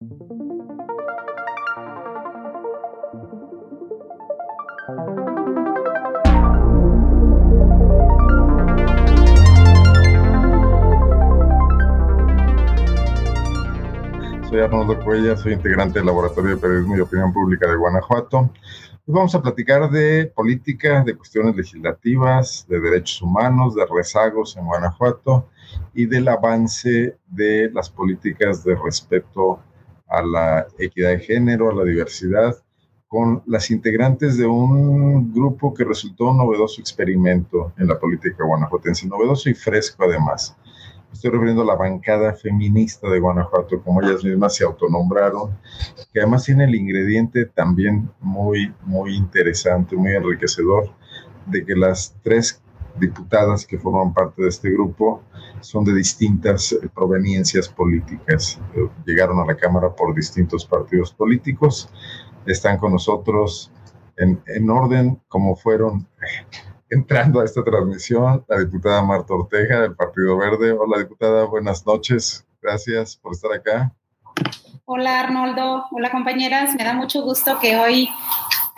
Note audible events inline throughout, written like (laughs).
Soy Arnoldo Cuella, soy integrante del Laboratorio de Periodismo y Opinión Pública de Guanajuato. Hoy vamos a platicar de política, de cuestiones legislativas, de derechos humanos, de rezagos en Guanajuato y del avance de las políticas de respeto a la equidad de género, a la diversidad, con las integrantes de un grupo que resultó un novedoso experimento en la política guanajuatense, novedoso y fresco además. Estoy refiriendo a la bancada feminista de Guanajuato, como ellas mismas se autonombraron, que además tiene el ingrediente también muy, muy interesante, muy enriquecedor, de que las tres diputadas que forman parte de este grupo son de distintas eh, proveniencias políticas. Eh, llegaron a la Cámara por distintos partidos políticos. Están con nosotros en, en orden como fueron entrando a esta transmisión la diputada Marta Ortega del Partido Verde. Hola diputada, buenas noches. Gracias por estar acá. Hola Arnoldo, hola compañeras. Me da mucho gusto que hoy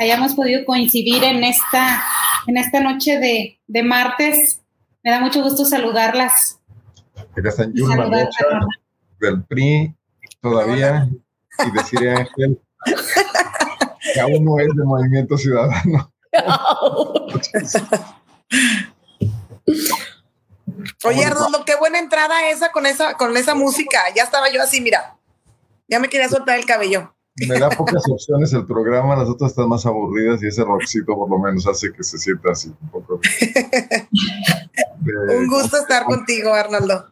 hayamos podido coincidir en esta, en esta noche de, de martes. Me da mucho gusto saludarlas. Acá están Yulma Rocha, del PRI todavía y deciré Ángel que aún no es de Movimiento Ciudadano. (laughs) Oye, Arnoldo, qué buena entrada esa con esa con esa música. Ya estaba yo así, mira. Ya me quería soltar el cabello. Me da pocas opciones el programa, las otras están más aburridas y ese rockcito por lo menos hace que se sienta así un poco. un gusto estar contigo, Arnoldo.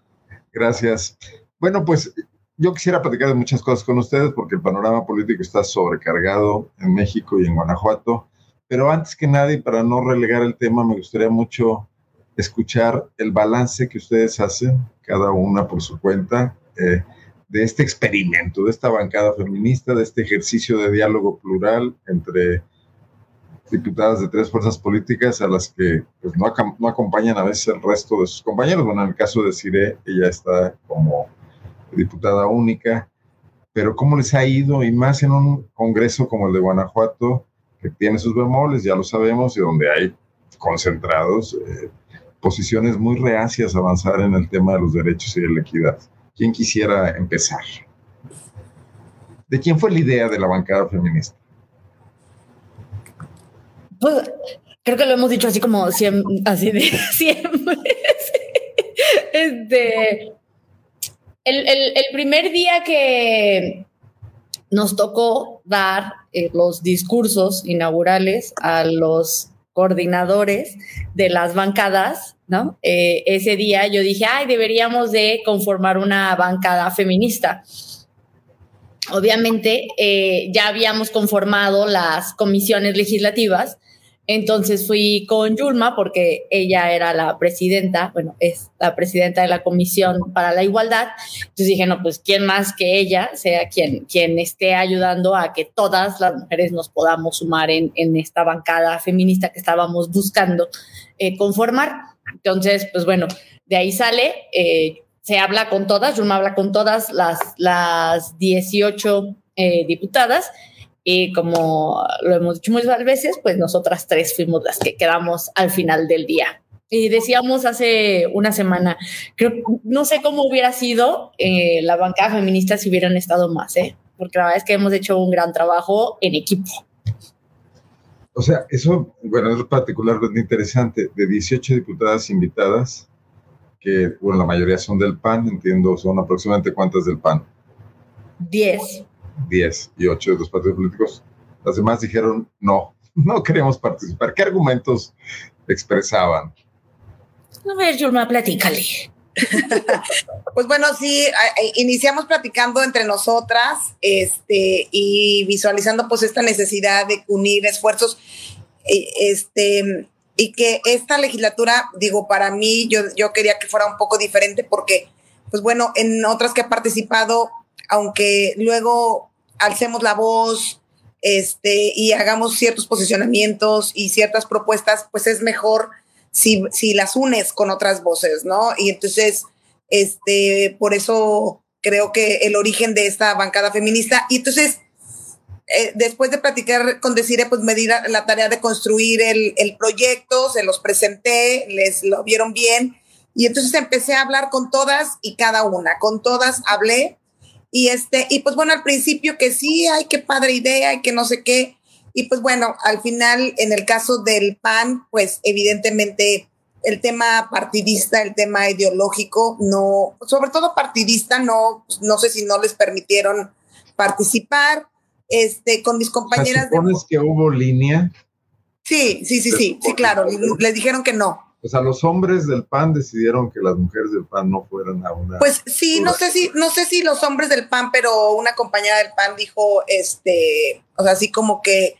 Gracias. Bueno, pues yo quisiera platicar de muchas cosas con ustedes porque el panorama político está sobrecargado en México y en Guanajuato. Pero antes que nada, y para no relegar el tema, me gustaría mucho escuchar el balance que ustedes hacen, cada una por su cuenta, eh, de este experimento, de esta bancada feminista, de este ejercicio de diálogo plural entre diputadas de tres fuerzas políticas a las que pues, no, no, acompañan a veces el resto de sus compañeros. Bueno, en el caso de Cire, ella está como diputada única, pero ¿cómo les ha ido? Y más en un congreso como el de Guanajuato, que tiene sus bemoles, ya lo sabemos, y donde hay concentrados eh, posiciones muy reacias a avanzar en el tema de los derechos y de la equidad. ¿Quién quisiera empezar? ¿De quién fue la idea de la bancada feminista? Pues creo que lo hemos dicho así como así de (laughs) siempre. este, el, el primer día que nos tocó dar eh, los discursos inaugurales a los coordinadores de las bancadas, ¿no? Eh, ese día yo dije, ay, deberíamos de conformar una bancada feminista. Obviamente eh, ya habíamos conformado las comisiones legislativas, entonces fui con Yulma porque ella era la presidenta, bueno, es la presidenta de la Comisión para la Igualdad. Entonces dije, no, pues quién más que ella sea quien, quien esté ayudando a que todas las mujeres nos podamos sumar en, en esta bancada feminista que estábamos buscando eh, conformar. Entonces, pues bueno, de ahí sale, eh, se habla con todas, Yulma habla con todas las, las 18 eh, diputadas y como lo hemos dicho muchas veces, pues nosotras tres fuimos las que quedamos al final del día. Y decíamos hace una semana, creo, no sé cómo hubiera sido eh, la bancada feminista si hubieran estado más, ¿eh? porque la verdad es que hemos hecho un gran trabajo en equipo. O sea, eso, bueno, es particularmente interesante. De 18 diputadas invitadas, que, bueno, la mayoría son del PAN, entiendo, son aproximadamente cuántas del PAN. 10. 10 y 8 de los partidos políticos. Las demás dijeron no, (laughs) no queremos participar. ¿Qué argumentos expresaban? A ver, Yulma, platícale. (laughs) pues bueno, sí, iniciamos platicando entre nosotras este, y visualizando pues esta necesidad de unir esfuerzos este, y que esta legislatura, digo, para mí yo, yo quería que fuera un poco diferente porque, pues bueno, en otras que he participado, aunque luego alcemos la voz este, y hagamos ciertos posicionamientos y ciertas propuestas, pues es mejor si, si las unes con otras voces, ¿no? Y entonces, este, por eso creo que el origen de esta bancada feminista. Y entonces, eh, después de platicar con Desire, pues me di la, tarea de construir el, el, proyecto, se los presenté, les lo vieron bien. Y entonces empecé a hablar con todas y cada una, con todas hablé. Y este, y pues bueno, al principio que sí, ay, qué padre idea y que no sé qué. Y pues bueno, al final, en el caso del PAN, pues evidentemente el tema partidista, el tema ideológico, no, sobre todo partidista, no, no sé si no les permitieron participar. Este, con mis compañeras. ¿Supones que hubo línea? Sí, sí, sí, sí, sí, claro. Les dijeron que no. O sea, los hombres del PAN decidieron que las mujeres del PAN no fueran a una. Pues sí, no sé si, no sé si los hombres del PAN, pero una compañera del PAN dijo, este, o sea, así como que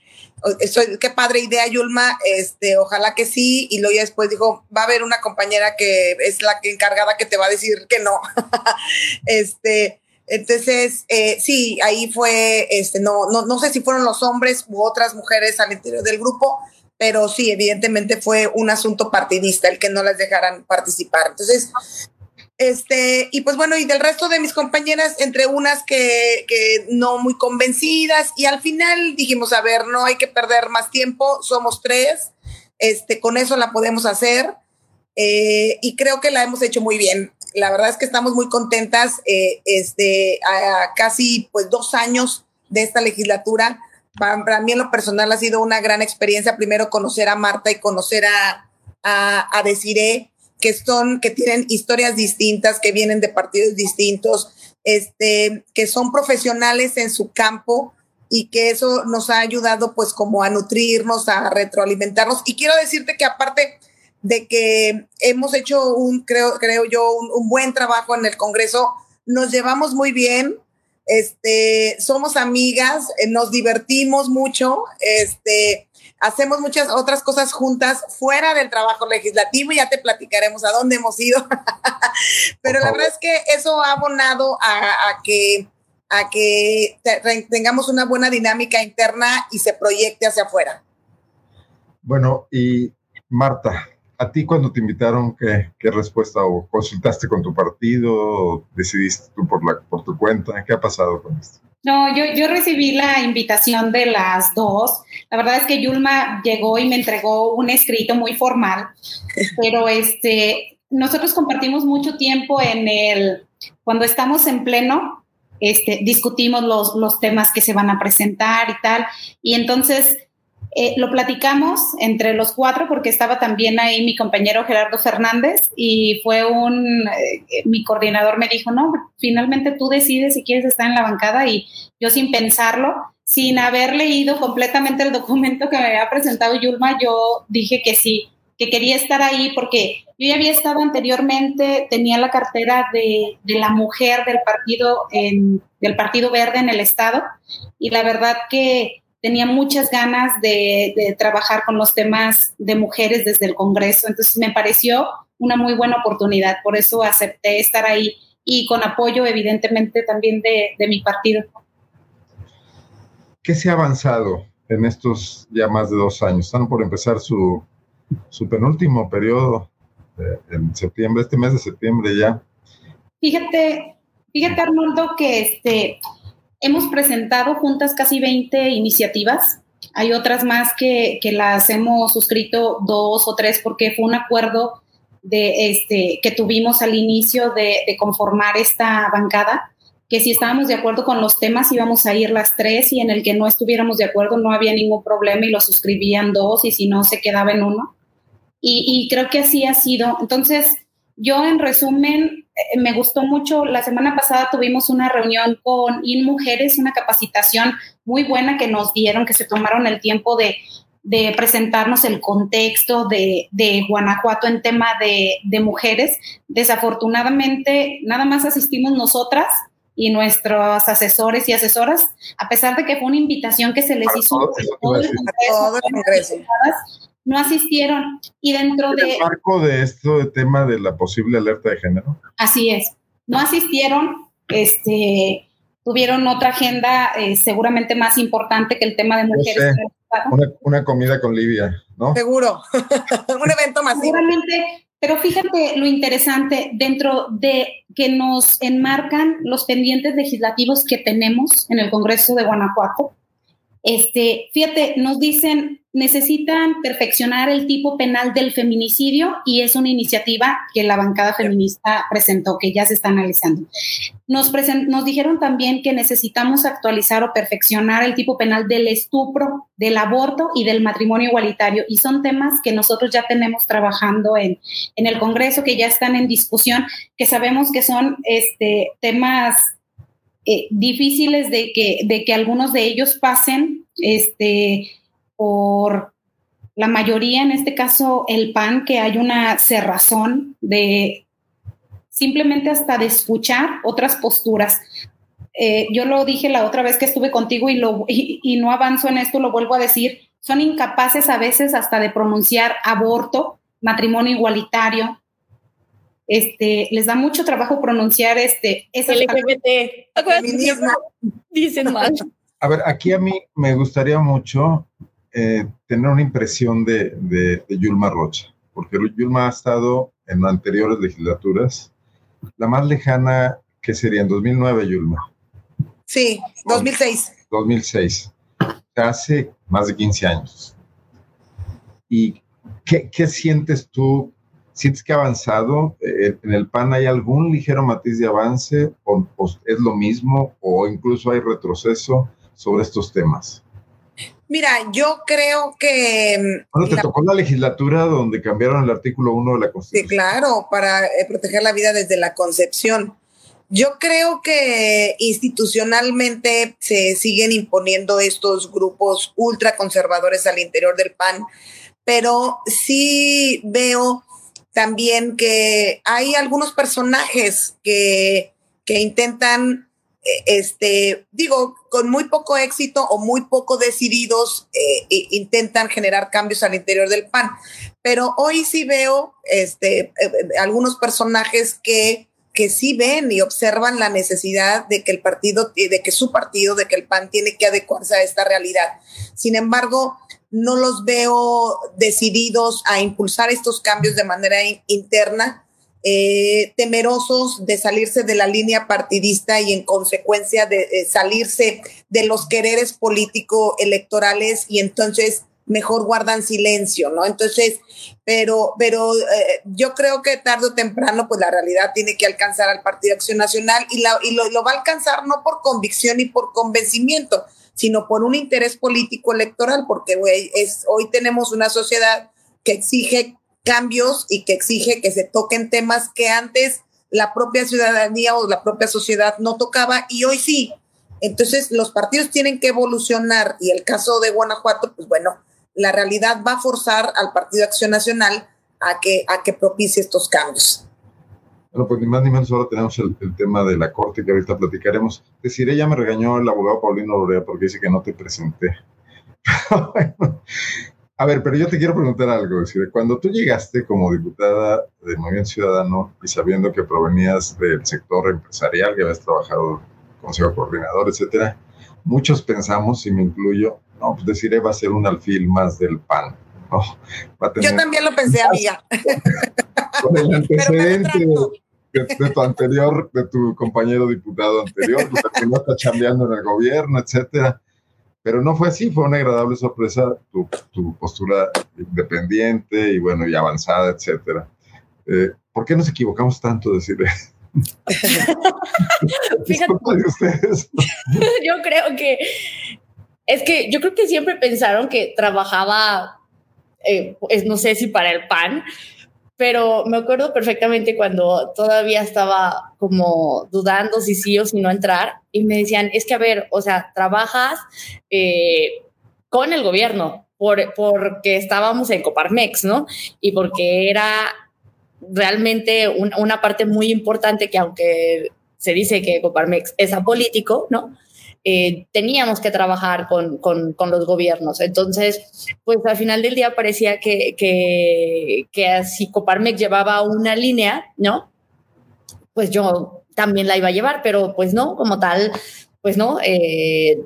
qué padre idea, Yulma, este, ojalá que sí, y luego ya después dijo, va a haber una compañera que es la que encargada que te va a decir que no. (laughs) este, entonces, eh, sí, ahí fue, este, no, no, no sé si fueron los hombres u otras mujeres al interior del grupo, pero sí, evidentemente fue un asunto partidista el que no las dejaran participar. Entonces, este, y pues bueno, y del resto de mis compañeras, entre unas que, que, no muy convencidas, y al final dijimos, a ver, no hay que perder más tiempo, somos tres, este, con eso la podemos hacer, eh, y creo que la hemos hecho muy bien. La verdad es que estamos muy contentas, eh, este, a, casi pues dos años de esta legislatura. Para, mí en lo personal ha sido una gran experiencia, primero conocer a Marta y conocer a, a, a Desiree, que son, que tienen historias distintas, que vienen de partidos distintos, este, que son profesionales en su campo y que eso nos ha ayudado pues como a nutrirnos, a retroalimentarnos. Y quiero decirte que aparte de que hemos hecho un, creo, creo yo, un, un buen trabajo en el Congreso, nos llevamos muy bien, este, somos amigas, eh, nos divertimos mucho, este, hacemos muchas otras cosas juntas fuera del trabajo legislativo y ya te platicaremos a dónde hemos ido. (laughs) Pero la verdad es que eso ha abonado a, que a que tengamos una buena dinámica interna y se proyecte hacia afuera. Bueno, y Marta, ¿a ti cuando te invitaron qué, qué respuesta o consultaste con tu partido o decidiste tú por, la, por tu cuenta? ¿Qué ha pasado con esto? No, yo, yo recibí la invitación de las dos. La verdad es que Yulma llegó y me entregó un escrito muy formal, (laughs) pero este, nosotros compartimos mucho tiempo en el, cuando estamos en pleno, este, discutimos los, los temas que se van a presentar y tal, y entonces eh, lo platicamos entre los cuatro porque estaba también ahí mi compañero Gerardo Fernández y fue un, eh, mi coordinador me dijo, no, finalmente tú decides si quieres estar en la bancada y yo sin pensarlo, sin haber leído completamente el documento que me había presentado Yulma, yo dije que sí, que quería estar ahí porque yo ya había estado anteriormente, tenía la cartera de, de la mujer del partido, del Partido Verde en el Estado y la verdad que tenía muchas ganas de, trabajar con los temas de mujeres desde el Congreso, entonces me pareció una muy buena oportunidad, por eso acepté estar ahí y con apoyo evidentemente también de, mi partido. ¿Qué se ha avanzado en estos ya más de dos años? Están por empezar su, su penúltimo periodo eh, en septiembre, este mes de septiembre ya. Fíjate, fíjate Arnoldo que este, Hemos presentado juntas casi 20 iniciativas. Hay otras más que, que las hemos suscrito dos o tres porque fue un acuerdo de este, que tuvimos al inicio de, de, conformar esta bancada, que si estábamos de acuerdo con los temas íbamos a ir las tres y en el que no estuviéramos de acuerdo no había ningún problema y lo suscribían dos y si no se quedaba en uno. Y, y creo que así ha sido. Entonces, yo en resumen, me gustó mucho, la semana pasada tuvimos una reunión con InMujeres, una capacitación muy buena que nos dieron, que se tomaron el tiempo de, presentarnos el contexto de, Guanajuato en tema de, mujeres. Desafortunadamente, nada más asistimos nosotras y nuestros asesores y asesoras, a pesar de que fue una invitación que se les hizo a todo el Congreso, no asistieron. Y dentro de... ¿El marco de esto de tema de la posible alerta de género? Así es. No asistieron, este, tuvieron otra agenda eh, seguramente más importante que el tema de mujeres. Una, una, comida con Livia, ¿no? Seguro. (laughs) Un evento más. Seguramente Pero fíjate lo interesante dentro de que nos enmarcan los pendientes legislativos que tenemos en el Congreso de Guanajuato. Este, fíjate, nos dicen necesitan perfeccionar el tipo penal del feminicidio y es una iniciativa que la bancada feminista presentó, que ya se está analizando. Nos, nos dijeron también que necesitamos actualizar o perfeccionar el tipo penal del estupro, del aborto y del matrimonio igualitario. Y son temas que nosotros ya tenemos trabajando en, en el Congreso, que ya están en discusión, que sabemos que son este, temas eh, difíciles de que, de que algunos de ellos pasen. Este, por la mayoría, en este caso el PAN, que hay una cerrazón de simplemente hasta de escuchar otras posturas. Eh, yo lo dije la otra vez que estuve contigo y, lo, y, no avanzo en esto, lo vuelvo a decir, son incapaces a veces hasta de pronunciar aborto, matrimonio igualitario. Este, les da mucho trabajo pronunciar este LGBT. Dicen mal. A ver, aquí a mí me gustaría mucho eh, tener una impresión de, de, Yulma Rocha, porque Yulma ha estado en anteriores legislaturas. La más lejana, que sería en 2009, Yulma. Sí, 2006. 2006. Hace más de 15 años. ¿Y qué, qué sientes tú? ¿Sientes que ha avanzado? Eh, ¿En el PAN hay algún ligero matiz de avance? ¿O, o es lo mismo? ¿O incluso hay retroceso sobre estos temas? Mira, yo creo que... Mm, bueno, te tocó la legislatura donde cambiaron el artículo 1 de la Constitución. Sí, claro, para eh, proteger la vida desde la concepción. Yo creo que institucionalmente se siguen imponiendo estos grupos ultraconservadores al interior del PAN, pero sí veo también que hay algunos personajes que, que intentan este, digo, con muy poco éxito o muy poco decididos, eh, intentan generar cambios al interior del PAN. Pero hoy sí veo este, eh, algunos personajes que, que sí ven y observan la necesidad de que el partido, de que su partido, de que el PAN tiene que adecuarse a esta realidad. Sin embargo, no los veo decididos a impulsar estos cambios de manera interna eh, temerosos de salirse de la línea partidista y en consecuencia de eh, salirse de los quereres político electorales y entonces mejor guardan silencio, ¿no? Entonces, pero, pero eh, yo creo que tarde o temprano, pues la realidad tiene que alcanzar al Partido Acción Nacional y, la, y lo, lo, va a alcanzar no por convicción y por convencimiento, sino por un interés político electoral, porque es, hoy tenemos una sociedad que exige cambios y que exige que se toquen temas que antes la propia ciudadanía o la propia sociedad no tocaba y hoy sí. Entonces los partidos tienen que evolucionar y el caso de Guanajuato, pues bueno, la realidad va a forzar al Partido Acción Nacional a que, a que propicie estos cambios. Bueno, pues ni más ni menos ahora tenemos el, tema de la corte que ahorita platicaremos. Decir, ella me regañó el abogado Paulino Lorea porque dice que no te presenté. (laughs) a ver, pero yo te quiero preguntar algo. Decir, cuando tú llegaste como diputada de Movimiento Ciudadano y sabiendo que provenías del sector empresarial, que habías trabajado consejo coordinador, etcétera, muchos pensamos, y me incluyo, no, pues decir, va a ser un alfil más del PAN. ¿no? yo también lo pensé, amiga. (laughs) Con el antecedente de, tu anterior, de tu compañero diputado anterior, que no está chambeando en el gobierno, etcétera. Pero no fue así, fue una agradable sorpresa tu, tu postura independiente y bueno, y avanzada, etcétera. Eh, ¿Por qué nos equivocamos tanto decir (laughs) ustedes. (laughs) yo creo que es que yo creo que siempre pensaron que trabajaba, eh, pues no sé si para el PAN, pero me acuerdo perfectamente cuando todavía estaba como dudando si sí o si no entrar y me decían, es que a ver, o sea, trabajas eh, con el gobierno por, porque estábamos en Coparmex, ¿no? Y porque era realmente una parte muy importante que aunque se dice que Coparmex es apolítico, ¿no? Eh, teníamos que trabajar con, con, con, los gobiernos. Entonces, pues al final del día parecía que, que, que así Coparmex llevaba una línea, ¿no? Pues yo también la iba a llevar, pero pues no, como tal, pues no. Eh,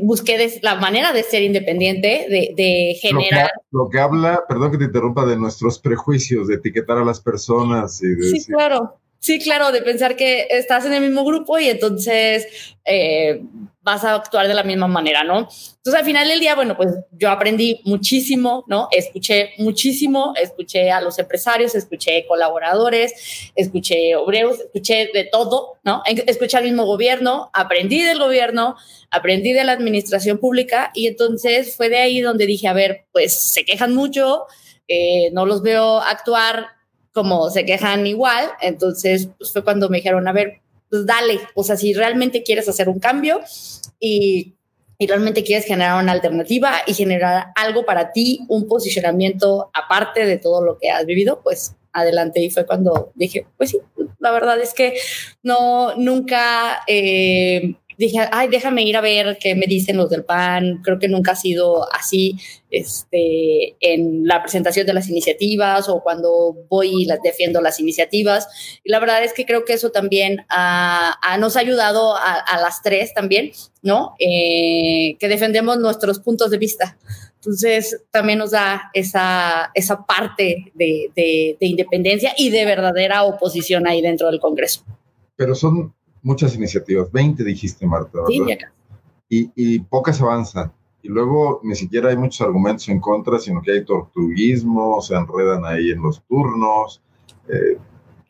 busqué la manera de ser independiente, de, generar. Lo que, habla, perdón que te interrumpa, de nuestros prejuicios, de etiquetar a las personas y Sí, claro. Sí, claro, de pensar que estás en el mismo grupo y entonces eh, vas a actuar de la misma manera, ¿no? Entonces, al final del día, bueno, pues yo aprendí muchísimo, ¿no? Escuché muchísimo, escuché a los empresarios, escuché colaboradores, escuché obreros, escuché de todo, ¿no? Escuché al mismo gobierno, aprendí del gobierno, aprendí de la administración pública y entonces fue de ahí donde dije, a ver, pues se quejan mucho, eh, no los veo actuar como se quejan igual, entonces pues fue cuando me dijeron, a ver, pues dale, o sea, si realmente quieres hacer un cambio y, y realmente quieres generar una alternativa y generar algo para ti, un posicionamiento aparte de todo lo que has vivido, pues adelante. Y fue cuando dije, pues sí, la verdad es que no, nunca... Eh, dije, ay, déjame ir a ver qué me dicen los del PAN. Creo que nunca ha sido así este, en la presentación de las iniciativas o cuando voy y defiendo las iniciativas. Y la verdad es que creo que eso también nos ha ayudado a, las tres también, ¿no? Eh, que defendemos nuestros puntos de vista. Entonces, también nos da esa, esa parte de, de, de independencia y de verdadera oposición ahí dentro del Congreso. Pero son muchas iniciativas, 20 dijiste, Marta. Sí, y, y pocas avanzan. Y luego ni siquiera hay muchos argumentos en contra, sino que hay tortuguismo, se enredan ahí en los turnos. Eh,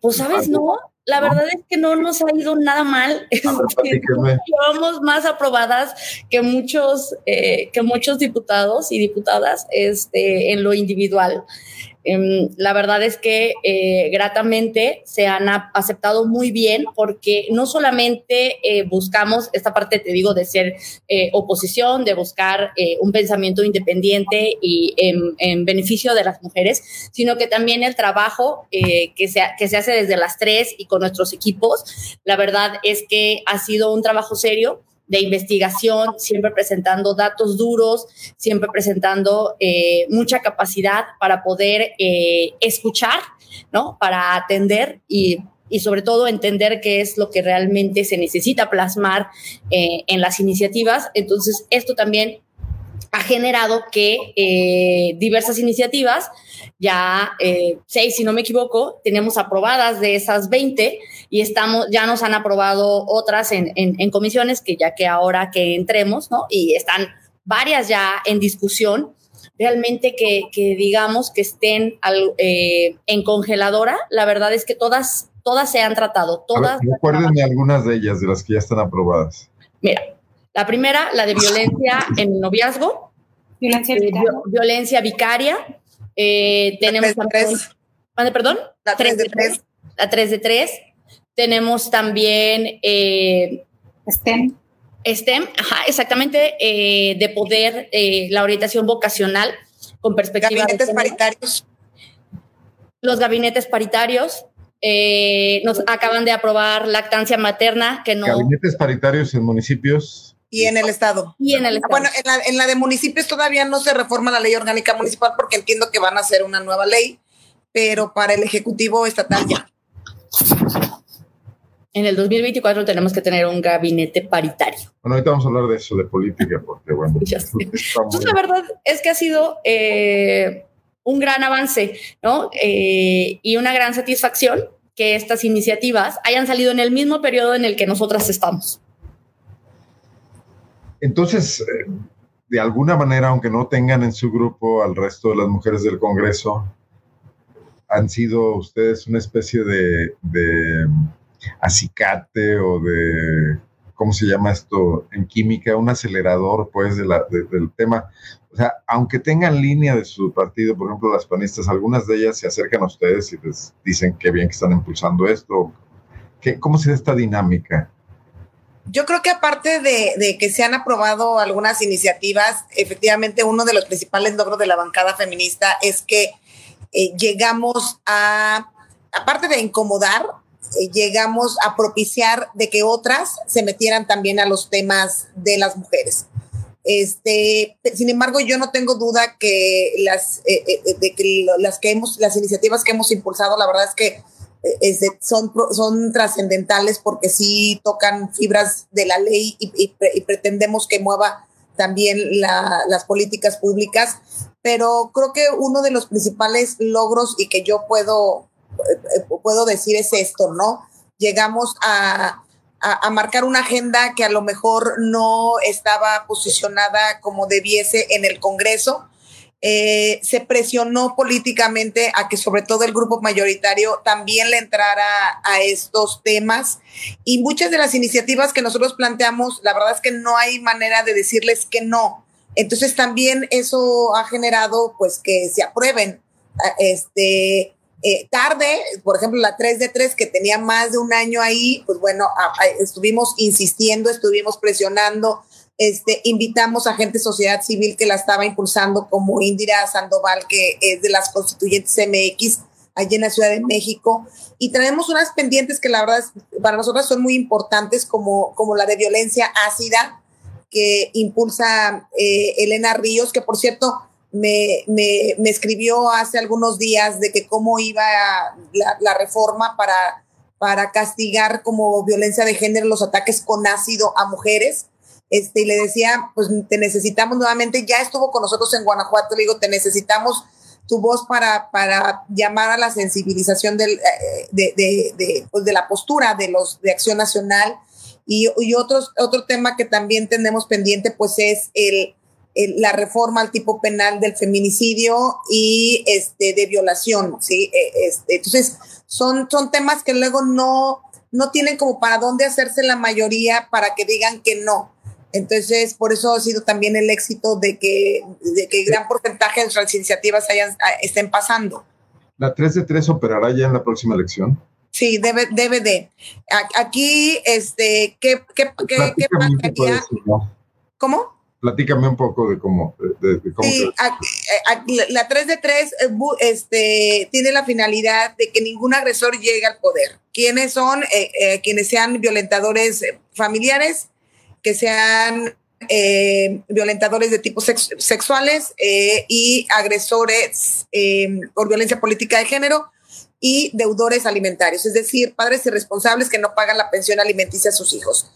pues sabes, no, la verdad es que no nos ha ido nada mal. (laughs) Llevamos más aprobadas que muchos, eh, que muchos diputados y diputadas este, en lo individual. Em, la verdad es que eh, gratamente se han aceptado muy bien porque no solamente eh, buscamos esta parte, te digo, de ser eh, oposición, de buscar un pensamiento independiente y en, beneficio de las mujeres, sino que también el trabajo que, se, que se hace desde las tres y con nuestros equipos, la verdad es que ha sido un trabajo serio de investigación, siempre presentando datos duros, siempre presentando eh, mucha capacidad para poder eh, escuchar, ¿no? Para atender y, y, sobre todo entender qué es lo que realmente se necesita plasmar eh, en las iniciativas. Entonces, esto también ha generado que diversas iniciativas ya eh, seis, si no me equivoco, tenemos aprobadas de esas 20 y estamos, ya nos han aprobado otras en, en, comisiones que ya que ahora que entremos, ¿no? Y están varias ya en discusión, realmente que, que digamos que estén eh, en congeladora, la verdad es que todas, todas se han tratado, todas. Recuérdenme algunas de ellas, de las que ya están aprobadas. Mira, la primera, la de violencia en el noviazgo. Violencia eh, vicaria. violencia vicaria eh, tenemos la 3 de 3. perdón? La 3 de 3. La 3 de 3. Tenemos también eh, STEM. STEM, ajá, exactamente, eh, de poder, eh, la orientación vocacional con perspectiva. Gabinetes paritarios. Los gabinetes paritarios. Eh, nos acaban de aprobar lactancia materna, que no. Gabinetes paritarios en municipios. Y en el Estado. Y en el Estado. Bueno, en la, en la, de municipios todavía no se reforma la ley orgánica municipal porque entiendo que van a hacer una nueva ley, pero para el Ejecutivo Estatal ya. En el 2024 tenemos que tener un gabinete paritario. Bueno, ahorita vamos a hablar de eso, de política, porque bueno. (laughs) Entonces, la verdad es que ha sido eh, un gran avance, ¿no? Eh, y una gran satisfacción que estas iniciativas hayan salido en el mismo periodo en el que nosotras estamos. Entonces, eh, de alguna manera, aunque no tengan en su grupo al resto de las mujeres del Congreso, han sido ustedes una especie de, acicate o de, ¿cómo se llama esto en química? Un acelerador, pues, de la, del tema. O sea, aunque tengan línea de su partido, por ejemplo, las panistas, algunas de ellas se acercan a ustedes y les dicen qué bien que están impulsando esto. ¿Qué, ¿Cómo se da esta dinámica? Yo creo que aparte de, que se han aprobado algunas iniciativas, efectivamente uno de los principales logros de la bancada feminista es que eh, llegamos a, aparte de incomodar, eh, llegamos a propiciar de que otras se metieran también a los temas de las mujeres. Este, sin embargo, yo no tengo duda que las, eh, de que las que hemos, las iniciativas que hemos impulsado, la verdad es que son, son trascendentales porque sí tocan fibras de la ley y, pretendemos que mueva también las políticas públicas, pero creo que uno de los principales logros y que yo puedo, eh, puedo decir es esto, ¿no? Llegamos a, a, marcar una agenda que a lo mejor no estaba posicionada como debiese en el Congreso. Eh, se presionó políticamente a que sobre todo el grupo mayoritario también le entrara a estos temas y muchas de las iniciativas que nosotros planteamos, la verdad es que no hay manera de decirles que no. Entonces también eso ha generado pues que se aprueben este eh, tarde, por ejemplo, la 3 de 3 que tenía más de un año ahí, pues bueno, estuvimos insistiendo, estuvimos presionando, este, invitamos a gente de sociedad civil que la estaba impulsando, como Indira Sandoval, que es de las constituyentes MX, allí en la Ciudad de México, y traemos unas pendientes que la verdad para nosotros son muy importantes, como, como la de violencia ácida, que impulsa eh, Elena Ríos, que por cierto, me, me, me, escribió hace algunos días de que cómo iba la, la, reforma para, para castigar como violencia de género los ataques con ácido a mujeres. Este, y le decía, pues te necesitamos nuevamente, ya estuvo con nosotros en Guanajuato, le digo, te necesitamos tu voz para, para llamar a la sensibilización del, eh, de, de, de, pues de la postura de los de Acción Nacional. Y, y otros, otro tema que también tenemos pendiente, pues es el, la reforma al tipo penal del feminicidio y este, de violación, ¿sí? E, este, entonces, son, son temas que luego no, no tienen como para dónde hacerse la mayoría para que digan que no. Entonces, por eso ha sido también el éxito de que, de que gran porcentaje de nuestras iniciativas hayan, estén pasando. ¿La 3 de 3 operará ya en la próxima elección? Sí, debe, debe de. Aquí, este, ¿qué, qué, qué, qué pasaría? ¿Cómo? platícame un poco de cómo. sí, la 3 de 3 eh, este, tiene la finalidad de que ningún agresor llegue al poder. ¿Quiénes son? Eh, eh, quienes sean violentadores familiares, que sean violentadores de tipos sexuales y agresores por violencia política de género y deudores alimentarios, es decir, padres irresponsables que no pagan la pensión alimenticia a sus hijos.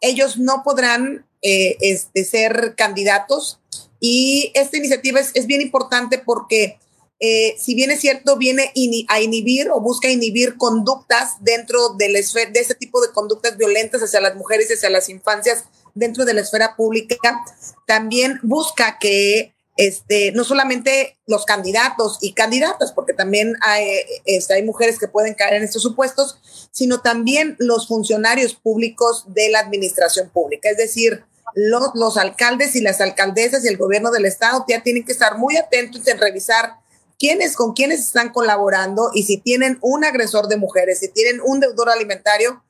ellos no podrán eh, este, ser candidatos. Y esta iniciativa es, bien importante porque, eh, si bien es cierto, viene a inhibir o busca inhibir conductas dentro de, la esfera, de ese tipo de conductas violentas hacia las mujeres y hacia las infancias dentro de la esfera pública, también busca que este, no solamente los candidatos y candidatas, porque también hay, este, hay mujeres que pueden caer en estos supuestos, sino también los funcionarios públicos de la administración pública. Es decir, los, los, alcaldes y las alcaldesas y el gobierno del estado ya tienen que estar muy atentos en revisar quiénes con quiénes están colaborando y si tienen un agresor de mujeres, si tienen un deudor alimentario,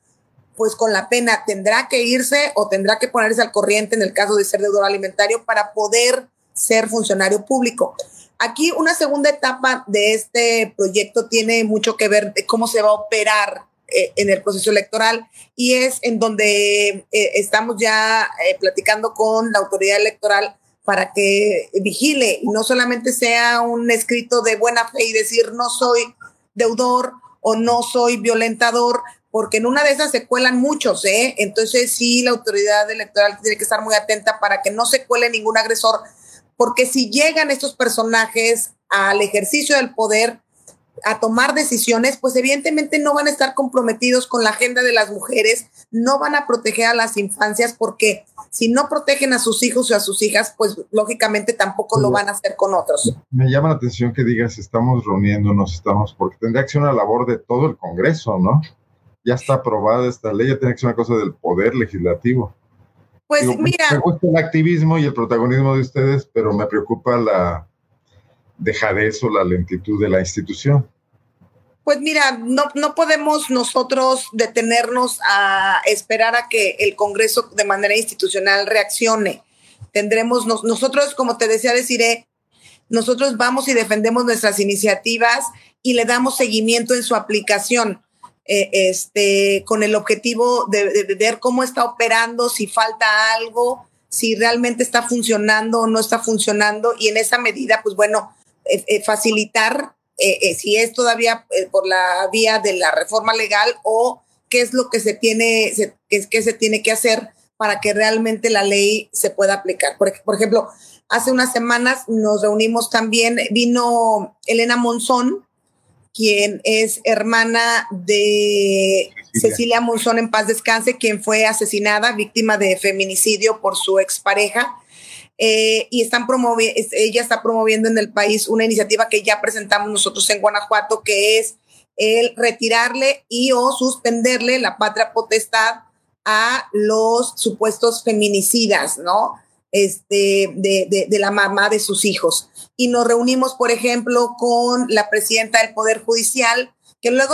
pues con la pena tendrá que irse o tendrá que ponerse al corriente en el caso de ser deudor alimentario para poder ser funcionario público. Aquí una segunda etapa de este proyecto tiene mucho que ver de cómo se va a operar eh, en el proceso electoral y es en donde eh, estamos ya eh, platicando con la autoridad electoral para que vigile y no solamente sea un escrito de buena fe y decir no soy deudor o no soy violentador, porque en una de esas se cuelan muchos, ¿eh? Entonces sí, la autoridad electoral tiene que estar muy atenta para que no se cuele ningún agresor, porque si llegan estos personajes al ejercicio del poder, a tomar decisiones, pues evidentemente no van a estar comprometidos con la agenda de las mujeres, no van a proteger a las infancias porque si no protegen a sus hijos o a sus hijas, pues lógicamente tampoco lo van a hacer con otros. Me llama la atención que digas estamos reuniéndonos, estamos, porque tendría que ser una labor de todo el Congreso, ¿no? Ya está aprobada esta ley, ya tiene que ser una cosa del poder legislativo. Pues mira. Me gusta el activismo y el protagonismo de ustedes, pero me preocupa la dejadez o la lentitud de la institución. Pues mira, no, no podemos nosotros detenernos a esperar a que el Congreso de manera institucional reaccione. Tendremos, nosotros, como te decía, deciré, nosotros vamos y defendemos nuestras iniciativas y le damos seguimiento en su aplicación, eh, este, con el objetivo de, ver cómo está operando, si falta algo, si realmente está funcionando o no está funcionando y en esa medida, pues bueno, facilitar eh, eh, si es todavía eh, por la vía de la reforma legal o qué es lo que se tiene, qué, se tiene que hacer para que realmente la ley se pueda aplicar. Por, por ejemplo, hace unas semanas nos reunimos también, vino Elena Monzón, quien es hermana de Cecilia, Monzón en paz descanse, quien fue asesinada, víctima de feminicidio por su expareja. Eh, y están ella está promoviendo en el país una iniciativa que ya presentamos nosotros en Guanajuato, que es el retirarle y o suspenderle la patria potestad a los supuestos feminicidas, ¿no? Este, de, de, la mamá de sus hijos. Y nos reunimos, por ejemplo, con la presidenta del Poder Judicial, que luego,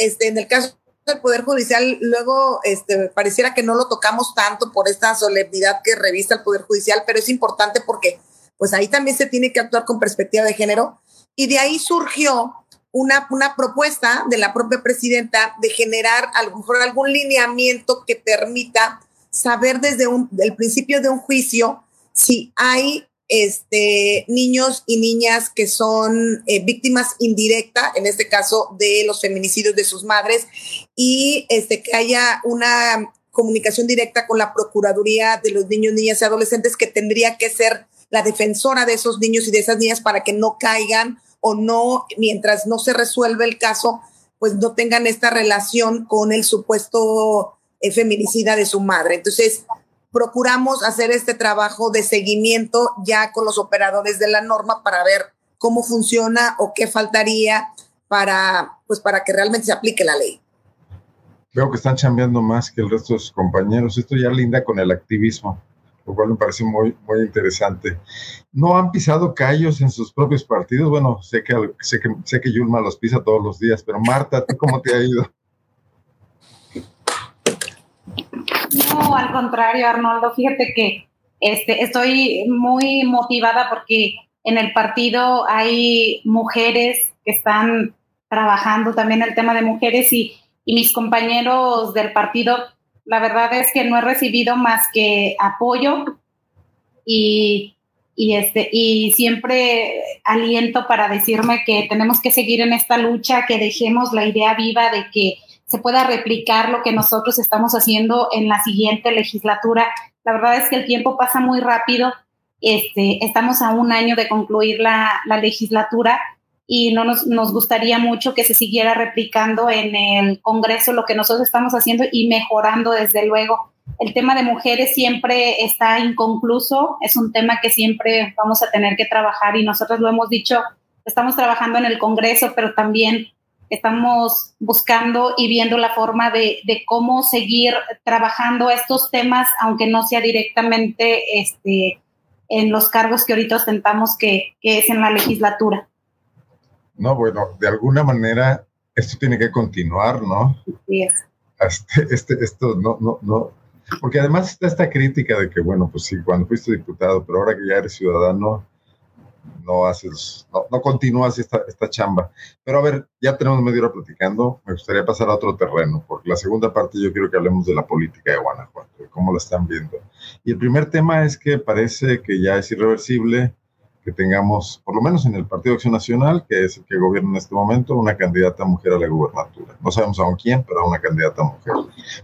este, en el caso del Poder Judicial, luego este, pareciera que no lo tocamos tanto por esta solemnidad que revista el Poder Judicial, pero es importante porque pues ahí también se tiene que actuar con perspectiva de género. Y de ahí surgió una, una propuesta de la propia presidenta de generar a lo mejor algún lineamiento que permita saber desde un, el principio de un juicio si hay este, niños y niñas que son eh, víctimas indirectas, en este caso de los feminicidios de sus madres, y este, que haya una comunicación directa con la Procuraduría de los Niños, Niñas y Adolescentes, que tendría que ser la defensora de esos niños y de esas niñas para que no caigan o no, mientras no se resuelve el caso, pues no tengan esta relación con el supuesto eh, feminicida de su madre. Entonces, procuramos hacer este trabajo de seguimiento ya con los operadores de la norma para ver cómo funciona o qué faltaría para, pues, para que realmente se aplique la ley. Veo que están cambiando más que el resto de sus compañeros. Esto ya linda con el activismo, lo cual me parece muy, muy interesante. ¿No han pisado callos en sus propios partidos? Bueno, sé que, sé que, sé que Yulma los pisa todos los días, pero Marta, cómo te ha ido? No, al contrario, Arnoldo, fíjate que este, estoy muy motivada porque en el partido hay mujeres que están trabajando también el tema de mujeres y, mis compañeros del partido, la verdad es que no he recibido más que apoyo este, y siempre aliento para decirme que tenemos que seguir en esta lucha, que dejemos la idea viva de que se pueda replicar lo que nosotros estamos haciendo en la siguiente legislatura. La verdad es que el tiempo pasa muy rápido. Este, estamos a un año de concluir la, legislatura y no nos, nos, gustaría mucho que se siguiera replicando en el Congreso lo que nosotros estamos haciendo y mejorando desde luego. El tema de mujeres siempre está inconcluso, es un tema que siempre vamos a tener que trabajar y nosotros lo hemos dicho, estamos trabajando en el Congreso, pero también estamos buscando y viendo la forma de, cómo seguir trabajando estos temas, aunque no sea directamente este, en los cargos que ahorita ostentamos, que, es en la legislatura. No, bueno, de alguna manera esto tiene que continuar, ¿no? Sí. Este, este, esto no, no, no, porque además está esta crítica de que, bueno, pues sí, cuando fuiste diputado, pero ahora que ya eres ciudadano, no haces, no, continúas esta, esta chamba. Pero a ver, ya tenemos media hora platicando, me gustaría pasar a otro terreno, porque la segunda parte yo quiero que hablemos de la política de Guanajuato, de cómo la están viendo. Y el primer tema es que parece que ya es irreversible que tengamos, por lo menos en el Partido Acción Nacional, que es el que gobierna en este momento, una candidata mujer a la gubernatura. No sabemos aún quién, pero una candidata mujer.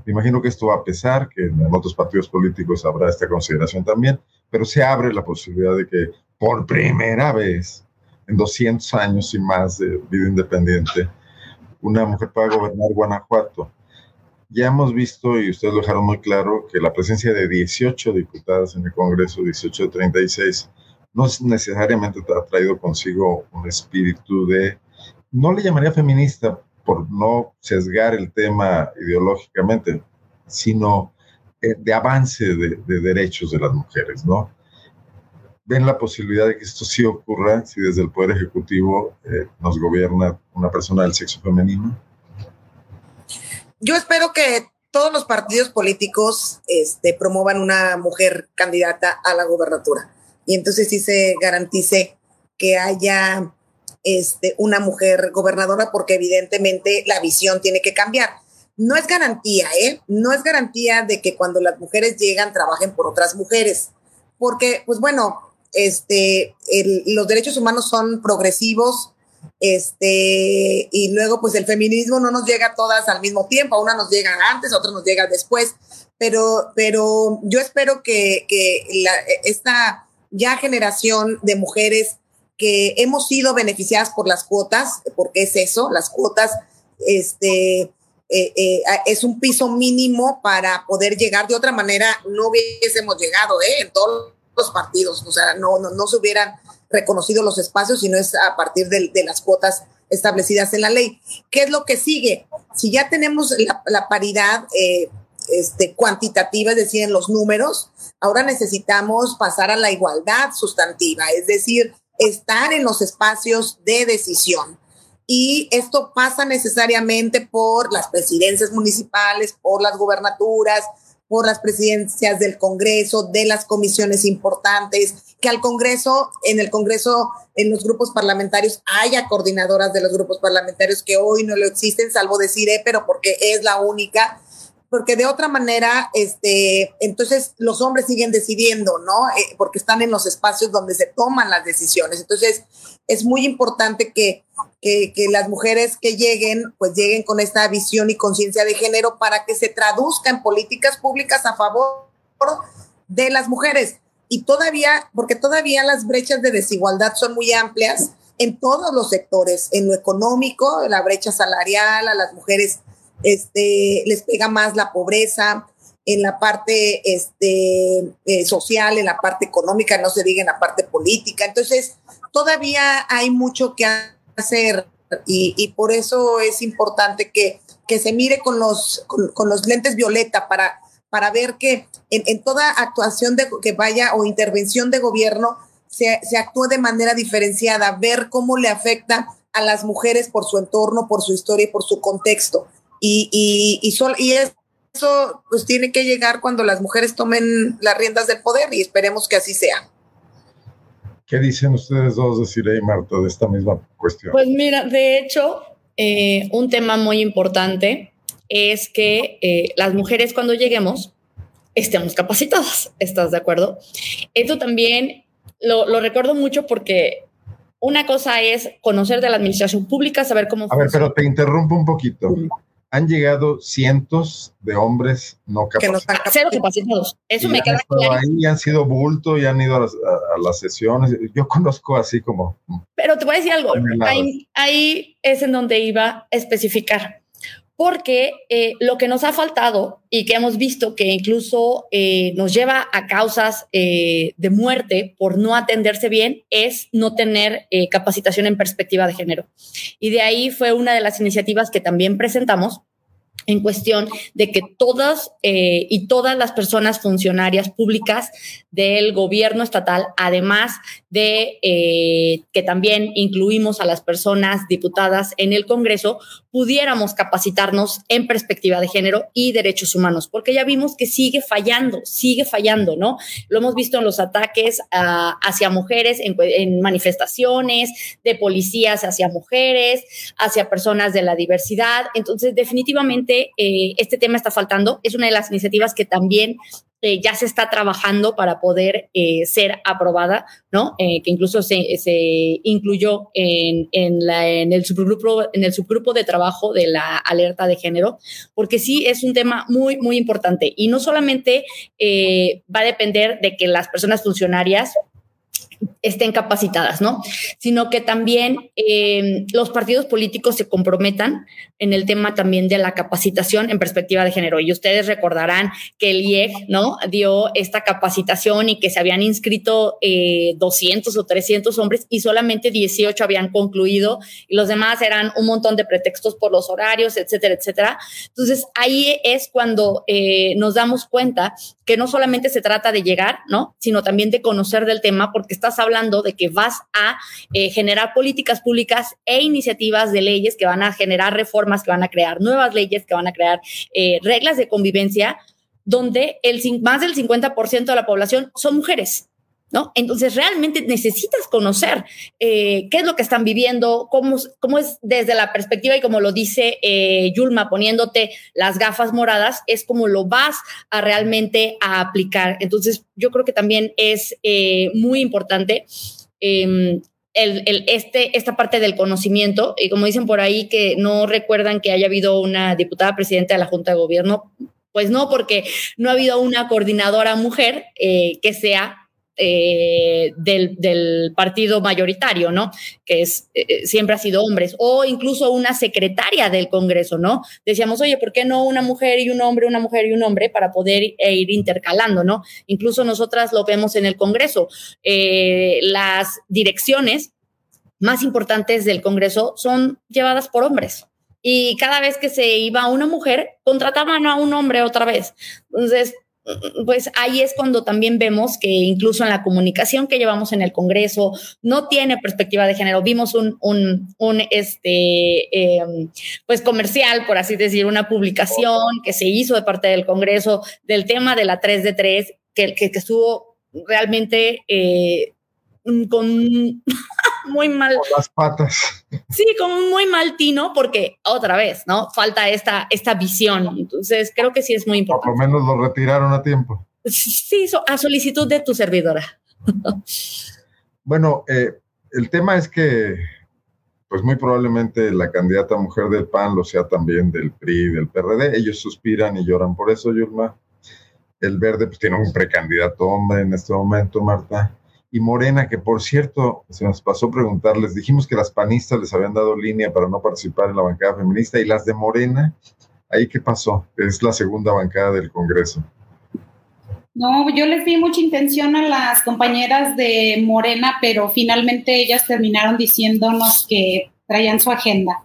Me imagino que esto va a pesar, que en otros partidos políticos habrá esta consideración también, pero se abre la posibilidad de que por primera vez en 200 años y más de vida independiente, una mujer pueda gobernar Guanajuato. Ya hemos visto, y ustedes lo dejaron muy claro, que la presencia de 18 diputadas en el Congreso, 18 de 36, no necesariamente ha traído consigo un espíritu de, no le llamaría feminista por no sesgar el tema ideológicamente, sino eh, de avance de, de derechos de las mujeres, ¿no? Ven la posibilidad de que esto sí ocurra si desde el Poder Ejecutivo eh, nos gobierna una persona del sexo femenino? Yo espero que todos los partidos políticos este, promuevan una mujer candidata a la gobernatura y entonces sí se garantice que haya este, una mujer gobernadora porque evidentemente la visión tiene que cambiar. No es garantía, ¿eh? No es garantía de que cuando las mujeres llegan trabajen por otras mujeres, porque, pues bueno, este, los derechos humanos son progresivos, Este, y luego pues el feminismo no nos llega todas al mismo tiempo, a una nos llega antes, a otra nos llega después, pero, pero yo espero que, que esta ya generación de mujeres que hemos sido beneficiadas por las cuotas, porque es eso, las cuotas, este, eh, eh, es un piso mínimo para poder llegar. De otra manera, no hubiésemos llegado ¿eh? en todos los partidos, o sea, no, no, se hubieran reconocido los espacios, sino es a partir de, de, las cuotas establecidas en la ley. ¿Qué es lo que sigue? Si ya tenemos la, la paridad eh, este, cuantitativa, es decir, en los números, ahora necesitamos pasar a la igualdad sustantiva, es decir, estar en los espacios de decisión. Y esto pasa necesariamente por las presidencias municipales, por las gubernaturas, por las presidencias del Congreso, de las comisiones importantes, que al Congreso, en el Congreso, en los grupos parlamentarios, haya coordinadoras de los grupos parlamentarios que hoy no lo existen, salvo decir, eh, pero porque es la única porque de otra manera, este, entonces los hombres siguen decidiendo, ¿no? Eh, porque están en los espacios donde se toman las decisiones. Entonces, es muy importante que, que, que las mujeres que lleguen, pues lleguen con esta visión y conciencia de género para que se traduzca en políticas públicas a favor de las mujeres. Y todavía, porque todavía las brechas de desigualdad son muy amplias en todos los sectores, en lo económico, la brecha salarial, a las mujeres este, les pega más la pobreza, en la parte este, eh, social, en la parte económica, no se diga en la parte política. Entonces, todavía hay mucho que hacer y, por eso es importante que, se mire con los, lentes violeta para, ver que en, toda actuación que vaya o intervención de gobierno se actúe de manera diferenciada, ver cómo le afecta a las mujeres por su entorno, por su historia y por su contexto. Y, y, y, y eso pues tiene que llegar cuando las mujeres tomen las riendas del poder y esperemos que así sea. ¿Qué dicen ustedes dos, deciré y Marta, de esta misma cuestión? Pues mira, de hecho, eh, un tema muy importante es que eh, las mujeres cuando lleguemos estemos capacitadas, ¿estás de acuerdo? Esto también lo, lo recuerdo mucho porque una cosa es conocer de la administración pública, saber cómo... A ver, pero te interrumpo un poquito han llegado cientos de hombres no capacitados. Cero capacitados. Eso me queda claro. Ahí han sido bulto y han ido a las, sesiones. Yo conozco así como. Pero te voy a decir algo. Ahí, ahí es en donde iba a especificar porque eh, lo que nos ha faltado y que hemos visto que incluso eh, nos lleva a causas eh, de muerte por no atenderse bien es no tener capacitación en perspectiva de género. Y de ahí fue una de las iniciativas que también presentamos en cuestión de que todas eh, y todas las personas funcionarias públicas del gobierno estatal, además de eh, que también incluimos a las personas diputadas en el Congreso, pudiéramos capacitarnos en perspectiva de género y derechos humanos, porque ya vimos que sigue fallando, sigue fallando, ¿no? Lo hemos visto en los ataques hacia mujeres, en, en manifestaciones de policías hacia mujeres, hacia personas de la diversidad. Entonces, definitivamente, eh, este tema está faltando. Es una de las iniciativas que también eh, ya se está trabajando para poder eh, ser aprobada, ¿no? que incluso se, incluyó en, el subgrupo, en el subgrupo de trabajo de la alerta de género, porque sí es un tema muy, muy importante. Y no solamente va a depender de que las personas funcionarias estén capacitadas, ¿no? Sino que también los partidos políticos se comprometan en el tema también de la capacitación en perspectiva de género. Y ustedes recordarán que el IEG, ¿no? Dio esta capacitación y que se habían inscrito 200 eh, o 300 hombres y solamente 18 habían concluido y los demás eran un montón de pretextos por los horarios, etcétera, etcétera. Entonces ahí es cuando eh, nos damos cuenta que no solamente se trata de llegar, ¿no? Sino también de conocer del tema porque estás hablando de que vas a eh, generar políticas públicas e iniciativas de leyes que van a generar reformas, que van a crear nuevas leyes, que van a crear eh, reglas de convivencia, donde el, más del 50% de la población son mujeres. ¿No? Entonces realmente necesitas conocer eh, qué es lo que están viviendo, cómo, cómo es desde la perspectiva y como lo dice Yulma, poniéndote las gafas moradas, es como lo vas a realmente a aplicar. Entonces yo creo que también es muy importante Em, el, este, esta parte del conocimiento, y como dicen por ahí que no recuerdan que haya habido una diputada presidenta de la Junta de Gobierno, pues no, porque no ha habido una coordinadora mujer eh, que sea eh, del, partido mayoritario, ¿no? Que es, eh, siempre ha sido hombres, o incluso una secretaria del Congreso, ¿no? Decíamos, oye, ¿por qué no una mujer y un hombre, una mujer y un hombre para poder ir intercalando, ¿no? Incluso nosotras lo vemos en el Congreso. las direcciones más importantes del Congreso son llevadas por hombres y cada vez que se iba una mujer, contrataban a un hombre otra vez. Entonces, pues ahí es cuando también vemos que incluso en la comunicación que llevamos en el Congreso no tiene perspectiva de género. Vimos un, un, este, em, pues comercial, por así decir, una publicación que se hizo de parte del Congreso del tema de la 3 de 3, que, que, que estuvo realmente eh, con (laughs) muy mal. las patas. Sí, con muy mal tino, porque otra vez, ¿no? Falta esta, esta visión. Entonces, creo que sí es muy importante. Por lo menos lo retiraron a tiempo. Sí, a solicitud de tu servidora. bueno, eh, el tema es que, pues muy probablemente la candidata mujer del PAN lo sea también del PRI, del PRD. Ellos suspiran y lloran por eso, Yulma. El verde, pues tiene un precandidato hombre en este momento, Marta y Morena, que por cierto, se nos pasó preguntarles, dijimos que las panistas les habían dado línea para no participar en la bancada feminista y las de Morena, ¿ahí qué pasó? Es la segunda bancada del Congreso. No, yo les di mucha intención a las compañeras de Morena, pero finalmente ellas terminaron diciéndonos que traían su agenda,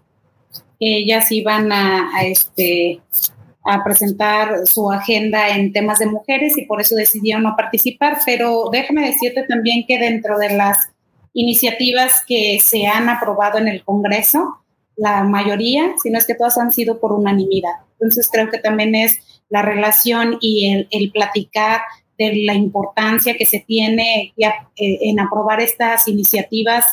que ellas iban a, a este, a presentar su agenda en temas de mujeres y por eso decidieron no participar. Pero déjame decirte también que dentro de las iniciativas que se han aprobado en el Congreso, la mayoría, si no es que todas han sido por unanimidad. Entonces creo que también es la relación y el, platicar de la importancia que se tiene eh, en aprobar estas iniciativas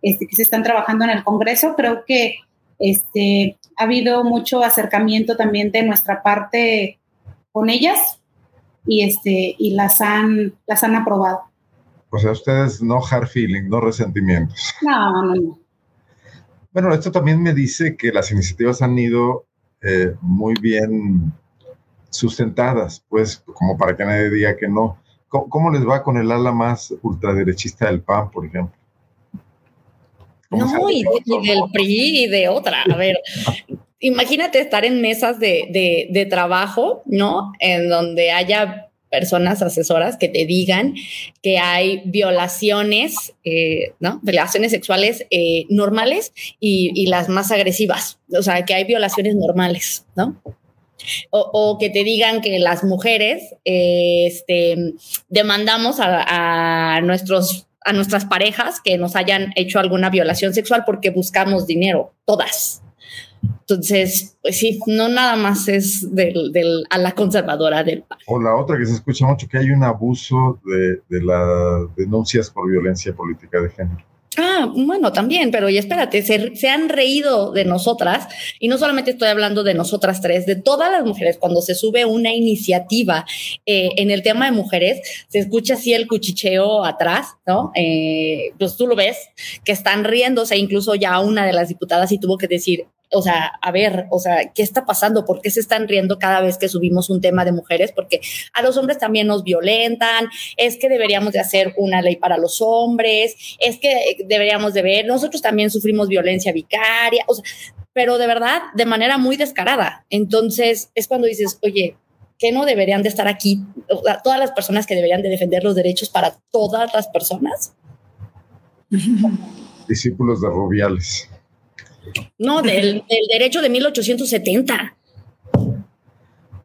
este, que se están trabajando en el Congreso. Creo que este, ha habido mucho acercamiento también de nuestra parte con ellas y, este, y las, han, las han aprobado. O sea, ustedes no hard feeling, no resentimientos. No, no, no. Bueno, esto también me dice que las iniciativas han ido eh, muy bien sustentadas, pues como para que nadie diga que no. ¿Cómo, les va con el ala más ultraderechista del PAN, por ejemplo? No, y, del PRI y de otra. A ver, (laughs) imagínate estar en mesas de, de, trabajo, ¿no? En donde haya personas asesoras que te digan que hay violaciones, eh, ¿no? Violaciones sexuales eh, normales y, y, las más agresivas. O sea, que hay violaciones normales, ¿no? O, o que te digan que las mujeres eh, este, demandamos a, a nuestros a nuestras parejas que nos hayan hecho alguna violación sexual porque buscamos dinero, todas. Entonces, pues sí, no nada más es del, del, a la conservadora del O la otra que se escucha mucho, que hay un abuso de, de las denuncias por violencia política de género. Ah, bueno, también, pero y espérate, se, han reído de nosotras, y no solamente estoy hablando de nosotras tres, de todas las mujeres, cuando se sube una iniciativa eh, en el tema de mujeres, se escucha así el cuchicheo atrás, ¿no? Eh, pues tú lo ves, que están riéndose, incluso ya una de las diputadas y tuvo que decir, o sea, a ver, o sea, ¿qué está pasando? ¿Por qué se están riendo cada vez que subimos un tema de mujeres? Porque a los hombres también nos violentan, es que deberíamos de hacer una ley para los hombres, es que deberíamos de ver, nosotros también sufrimos violencia vicaria, o sea, pero de verdad, de manera muy descarada. Entonces, es cuando dices, oye, ¿qué no deberían de estar aquí? Todas las personas que deberían de defender los derechos para todas las personas. Discípulos de Rubiales. No, del, derecho de 1870.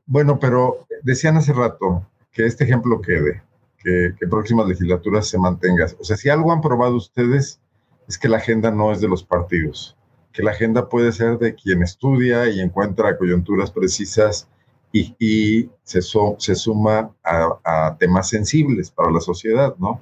Bueno, pero decían hace rato que este ejemplo quede, que, que, próximas legislaturas se mantenga. O sea, si algo han probado ustedes es que la agenda no es de los partidos, que la agenda puede ser de quien estudia y encuentra coyunturas precisas y, y se, se suma a, a, temas sensibles para la sociedad, ¿no?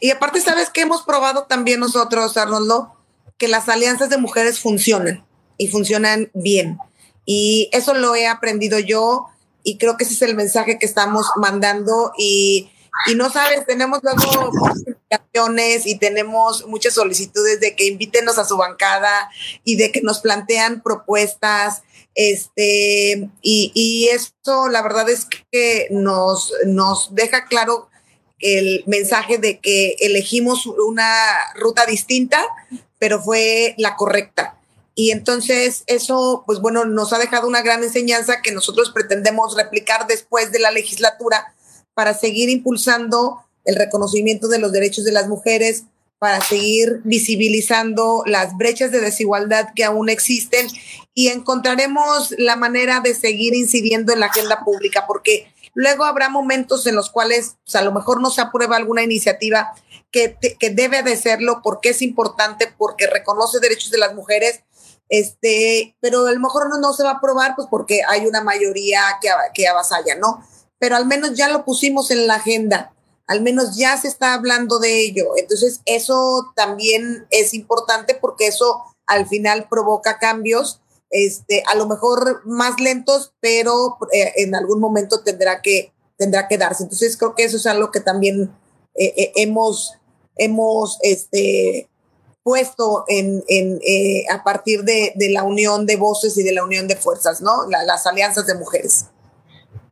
Y aparte, ¿sabes qué hemos probado también nosotros, Arnoldo? Que las alianzas de mujeres funcionan y funcionan bien. Y eso lo he aprendido yo y creo que ese es el mensaje que estamos mandando y, y no sabes, tenemos luego y tenemos muchas solicitudes de que invítenos a su bancada y de que nos plantean propuestas. Este, y, y esto la verdad es que nos, nos deja claro el mensaje de que elegimos una ruta distinta, pero fue la correcta. Y entonces eso, pues bueno, nos ha dejado una gran enseñanza que nosotros pretendemos replicar después de la legislatura para seguir impulsando el reconocimiento de los derechos de las mujeres, para seguir visibilizando las brechas de desigualdad que aún existen y encontraremos la manera de seguir incidiendo en la agenda pública, porque luego habrá momentos en los cuales pues, a lo mejor no se aprueba alguna iniciativa que, que debe de serlo porque es importante, porque reconoce derechos de las mujeres, este, pero a lo mejor no, no se va a aprobar pues porque hay una mayoría que, que avasalla, ¿no? Pero al menos ya lo pusimos en la agenda al menos ya se está hablando de ello. Entonces, eso también es importante porque eso al final provoca cambios, este, a lo mejor más lentos, pero eh, en algún momento tendrá que, tendrá que darse. Entonces, creo que eso es algo que también eh, eh, hemos, hemos este, puesto en, en a partir de, de, la unión de voces y de la unión de fuerzas, ¿no? las alianzas de mujeres.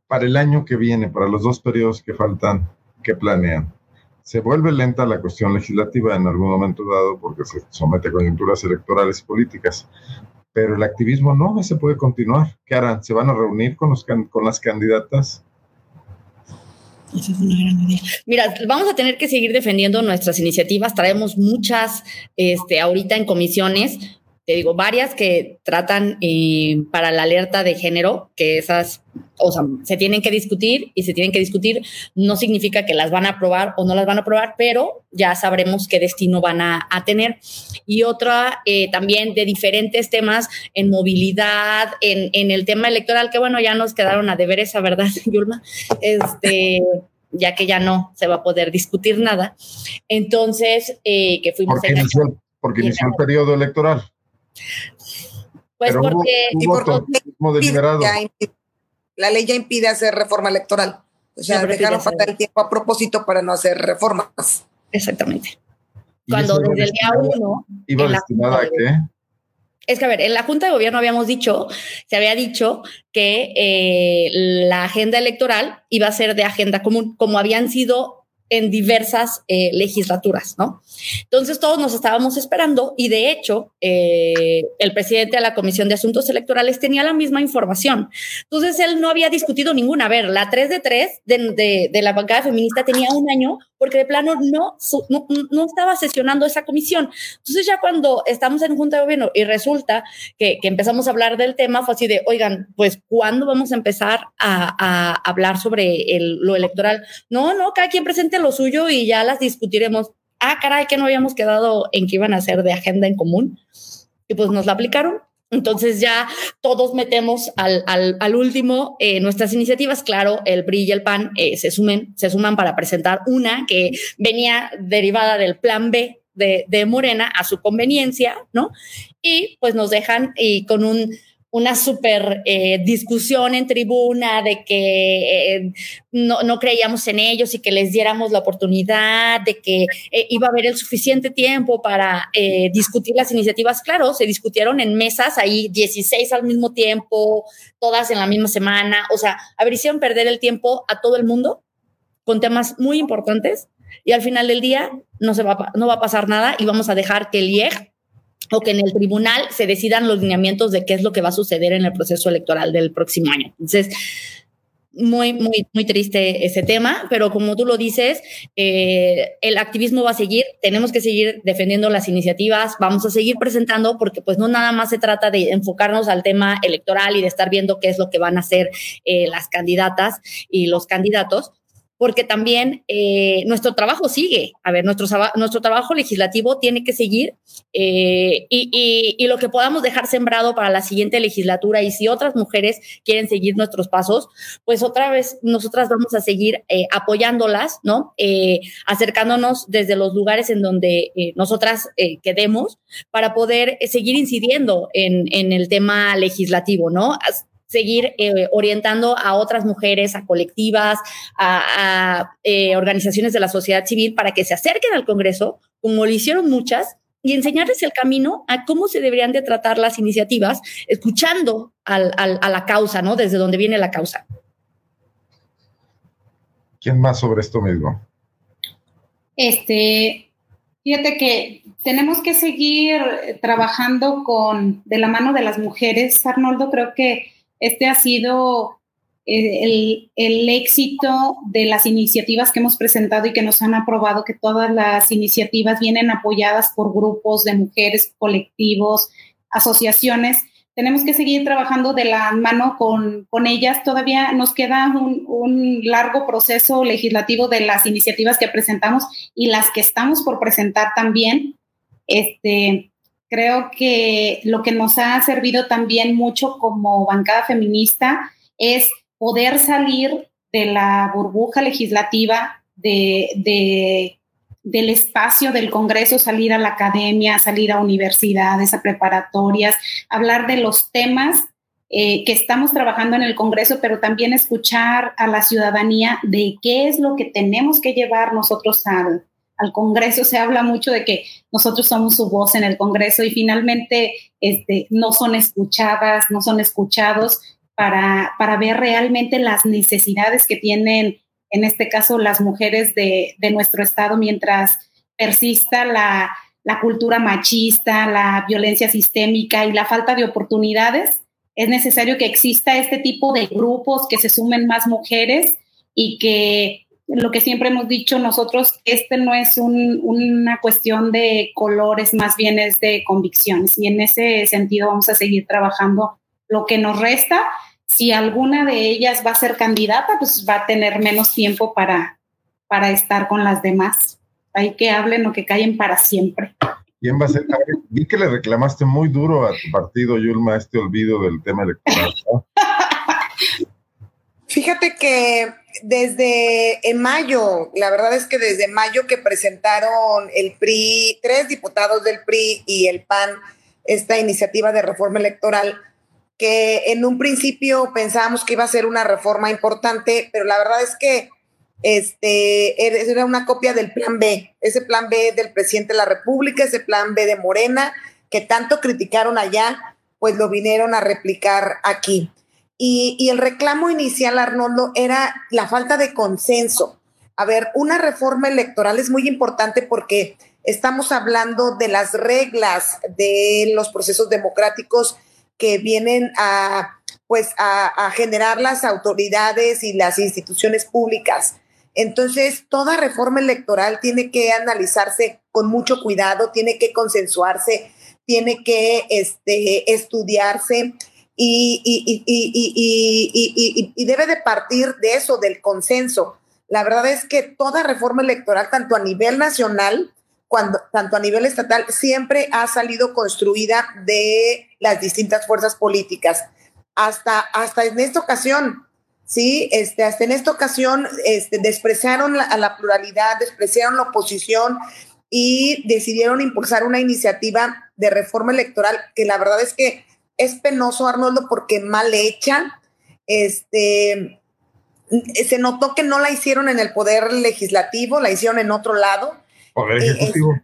Para el año que viene, para los dos periodos que faltan, que planean. Se vuelve lenta la cuestión legislativa en algún momento dado porque se somete a coyunturas electorales y políticas, pero el activismo no, se puede continuar. ¿Qué harán? ¿Se van a reunir con, los, con las candidatas? Esa es una gran idea. Mira, vamos a tener que seguir defendiendo nuestras iniciativas. Traemos muchas este, ahorita en comisiones te digo, varias que tratan eh, para la alerta de género, que esas, o sea, se tienen que discutir y se tienen que discutir, no significa que las van a aprobar o no las van a aprobar, pero ya sabremos qué destino van a, tener. Y otra eh, también de diferentes temas en movilidad, en, en, el tema electoral, que bueno, ya nos quedaron a deber esa verdad, (laughs) Yulma, este ya que ya no se va a poder discutir nada. Entonces, eh, que fuimos... Porque inició, porque inició el periodo electoral. Pues porque, la ley ya impide hacer reforma electoral. O sea, dejaron faltar el tiempo a propósito para no hacer reformas. Exactamente. Cuando desde el día uno. ¿Iba destinada a qué? Es que, a ver, en la Junta de Gobierno habíamos dicho, se había dicho que eh, la agenda electoral iba a ser de agenda común, como habían sido en diversas eh, legislaturas, ¿no? Entonces todos nos estábamos esperando y de hecho eh, el presidente de la Comisión de Asuntos Electorales tenía la misma información. Entonces él no había discutido ninguna. A ver, la 3 de 3 de, de, la bancada feminista tenía un año porque de plano no, no, estaba sesionando esa comisión. Entonces ya cuando estamos en Junta de Gobierno y resulta que, empezamos a hablar del tema, fue así de, oigan, pues ¿cuándo vamos a empezar a, a hablar sobre el, lo electoral? No, no, cada quien presente lo suyo y ya las discutiremos. Ah, caray, que no habíamos quedado en que iban a ser de agenda en común. Y pues nos la aplicaron. Entonces ya todos metemos al, al, último eh, nuestras iniciativas. Claro, el PRI y el PAN eh, se, sumen, se suman para presentar una que venía derivada del plan B de, de Morena a su conveniencia, ¿no? Y pues nos dejan y con un una súper eh, discusión en tribuna de que eh, no, no, creíamos en ellos y que les diéramos la oportunidad, de que eh, iba a haber el suficiente tiempo para discutir las iniciativas. Claro, se discutieron en mesas, ahí 16 al mismo tiempo, todas en la misma semana. O sea, hicieron perder el tiempo a todo el mundo con temas muy importantes y al final del día no, se va, no va a pasar nada y vamos a dejar que el IEG o que en el tribunal se decidan los lineamientos de qué es lo que va a suceder en el proceso electoral del próximo año. Entonces, muy, muy, muy triste ese tema, pero como tú lo dices, eh, el activismo va a seguir, tenemos que seguir defendiendo las iniciativas, vamos a seguir presentando porque pues no nada más se trata de enfocarnos al tema electoral y de estar viendo qué es lo que van a hacer eh, las candidatas y los candidatos, porque también eh, nuestro trabajo sigue. A ver, nuestro, nuestro trabajo legislativo tiene que seguir eh, y, y, lo que podamos dejar sembrado para la siguiente legislatura y si otras mujeres quieren seguir nuestros pasos, pues otra vez nosotras vamos a seguir eh, apoyándolas, ¿no? acercándonos desde los lugares en donde nosotras quedemos para poder seguir incidiendo en, en el tema legislativo, ¿no? Seguir eh, orientando a otras mujeres, a colectivas, a, eh, organizaciones de la sociedad civil para que se acerquen al Congreso, como lo hicieron muchas, y enseñarles el camino a cómo se deberían de tratar las iniciativas, escuchando a la causa, ¿no? Desde donde viene la causa. ¿Quién más sobre esto mismo? Este, fíjate que tenemos que seguir trabajando con de la mano de las mujeres. Arnoldo, creo que este ha sido eh, el, el, éxito de las iniciativas que hemos presentado y que nos han aprobado, que todas las iniciativas vienen apoyadas por grupos de mujeres, colectivos, asociaciones. Tenemos que seguir trabajando de la mano con, con ellas. Todavía nos queda un, un, largo proceso legislativo de las iniciativas que presentamos y las que estamos por presentar también. Este, Creo que lo que nos ha servido también mucho como bancada feminista es poder salir de la burbuja legislativa, de, del espacio del Congreso, salir a la academia, salir a universidades, a preparatorias, hablar de los temas eh, que estamos trabajando en el Congreso, pero también escuchar a la ciudadanía de qué es lo que tenemos que llevar nosotros al, al Congreso, se habla mucho de que nosotros somos su voz en el Congreso y finalmente este, no son escuchadas, no son escuchados para, para ver realmente las necesidades que tienen, en este caso, las mujeres de, de nuestro Estado mientras persista la, la cultura machista, la violencia sistémica y la falta de oportunidades. Es necesario que exista este tipo de grupos, que se sumen más mujeres y que lo que siempre hemos dicho nosotros, este no es una cuestión de colores, más bien es de convicciones. Y en ese sentido vamos a seguir trabajando lo que nos resta. Si alguna de ellas va a ser candidata, pues va a tener menos tiempo para, para estar con las demás. Hay que hablen o que callen para siempre. ¿Quién va a ser? vi que le reclamaste muy duro a tu partido, Yulma, este olvido del tema electoral. (laughs) Fíjate que desde en mayo, la verdad es que desde mayo que presentaron el PRI, tres diputados del PRI y el PAN, esta iniciativa de reforma electoral, que en un principio pensábamos que iba a ser una reforma importante, pero la verdad es que este era una copia del plan B, ese plan B del presidente de la República, ese plan B de Morena, que tanto criticaron allá, pues lo vinieron a replicar aquí. Y, el reclamo inicial, Arnoldo, era la falta de consenso. A ver, una reforma electoral es muy importante porque estamos hablando de las reglas de los procesos democráticos que vienen a, pues, a, generar las autoridades y las instituciones públicas. Entonces, toda reforma electoral tiene que analizarse con mucho cuidado, tiene que consensuarse, tiene que este, estudiarse y, y, debe de partir de eso, del consenso. La verdad es que toda reforma electoral, tanto a nivel nacional, cuando, tanto a nivel estatal, siempre ha salido construida de las distintas fuerzas políticas. Hasta, hasta en esta ocasión, ¿sí? Este, hasta en esta ocasión este, despreciaron a la pluralidad, despreciaron la oposición y decidieron impulsar una iniciativa de reforma electoral que la verdad es que es penoso, Arnoldo, porque mal hecha. Este, se notó que no la hicieron en el poder legislativo, la hicieron en otro lado. Poder eh, ejecutivo.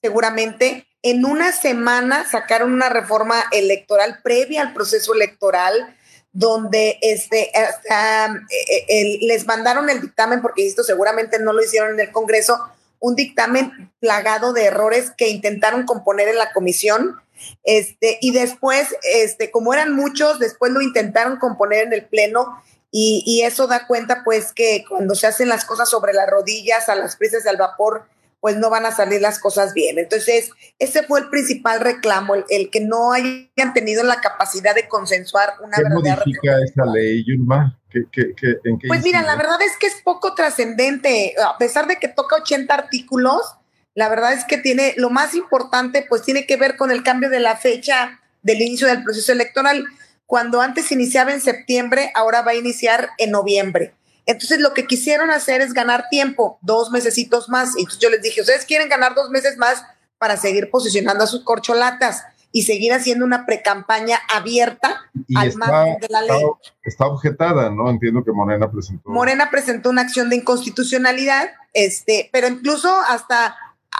seguramente. En una semana sacaron una reforma electoral previa al proceso electoral, donde este, eh, eh, les mandaron el dictamen, porque esto seguramente no lo hicieron en el Congreso, un dictamen plagado de errores que intentaron componer en la comisión este, y después, este, como eran muchos, después lo intentaron componer en el pleno y, y, eso da cuenta pues que cuando se hacen las cosas sobre las rodillas, a las prisas al vapor, pues no van a salir las cosas bien. Entonces, ese fue el principal reclamo, el, que no hayan tenido la capacidad de consensuar una ¿Qué modifica esa ley, Yulma? ¿Qué, qué, qué, en qué pues mira, la verdad es que es poco trascendente, a pesar de que toca 80 artículos, la verdad es que tiene, lo más importante, pues tiene que ver con el cambio de la fecha del inicio del proceso electoral. Cuando antes iniciaba en septiembre, ahora va a iniciar en noviembre. Entonces lo que quisieron hacer es ganar tiempo, dos mesecitos más. Y entonces yo les dije, ustedes quieren ganar dos meses más para seguir posicionando a sus corcholatas. y seguir haciendo una precampaña abierta al margen de la ley. Está, objetada, ¿no? Entiendo que Morena presentó. Morena presentó una acción de inconstitucionalidad, este, pero incluso hasta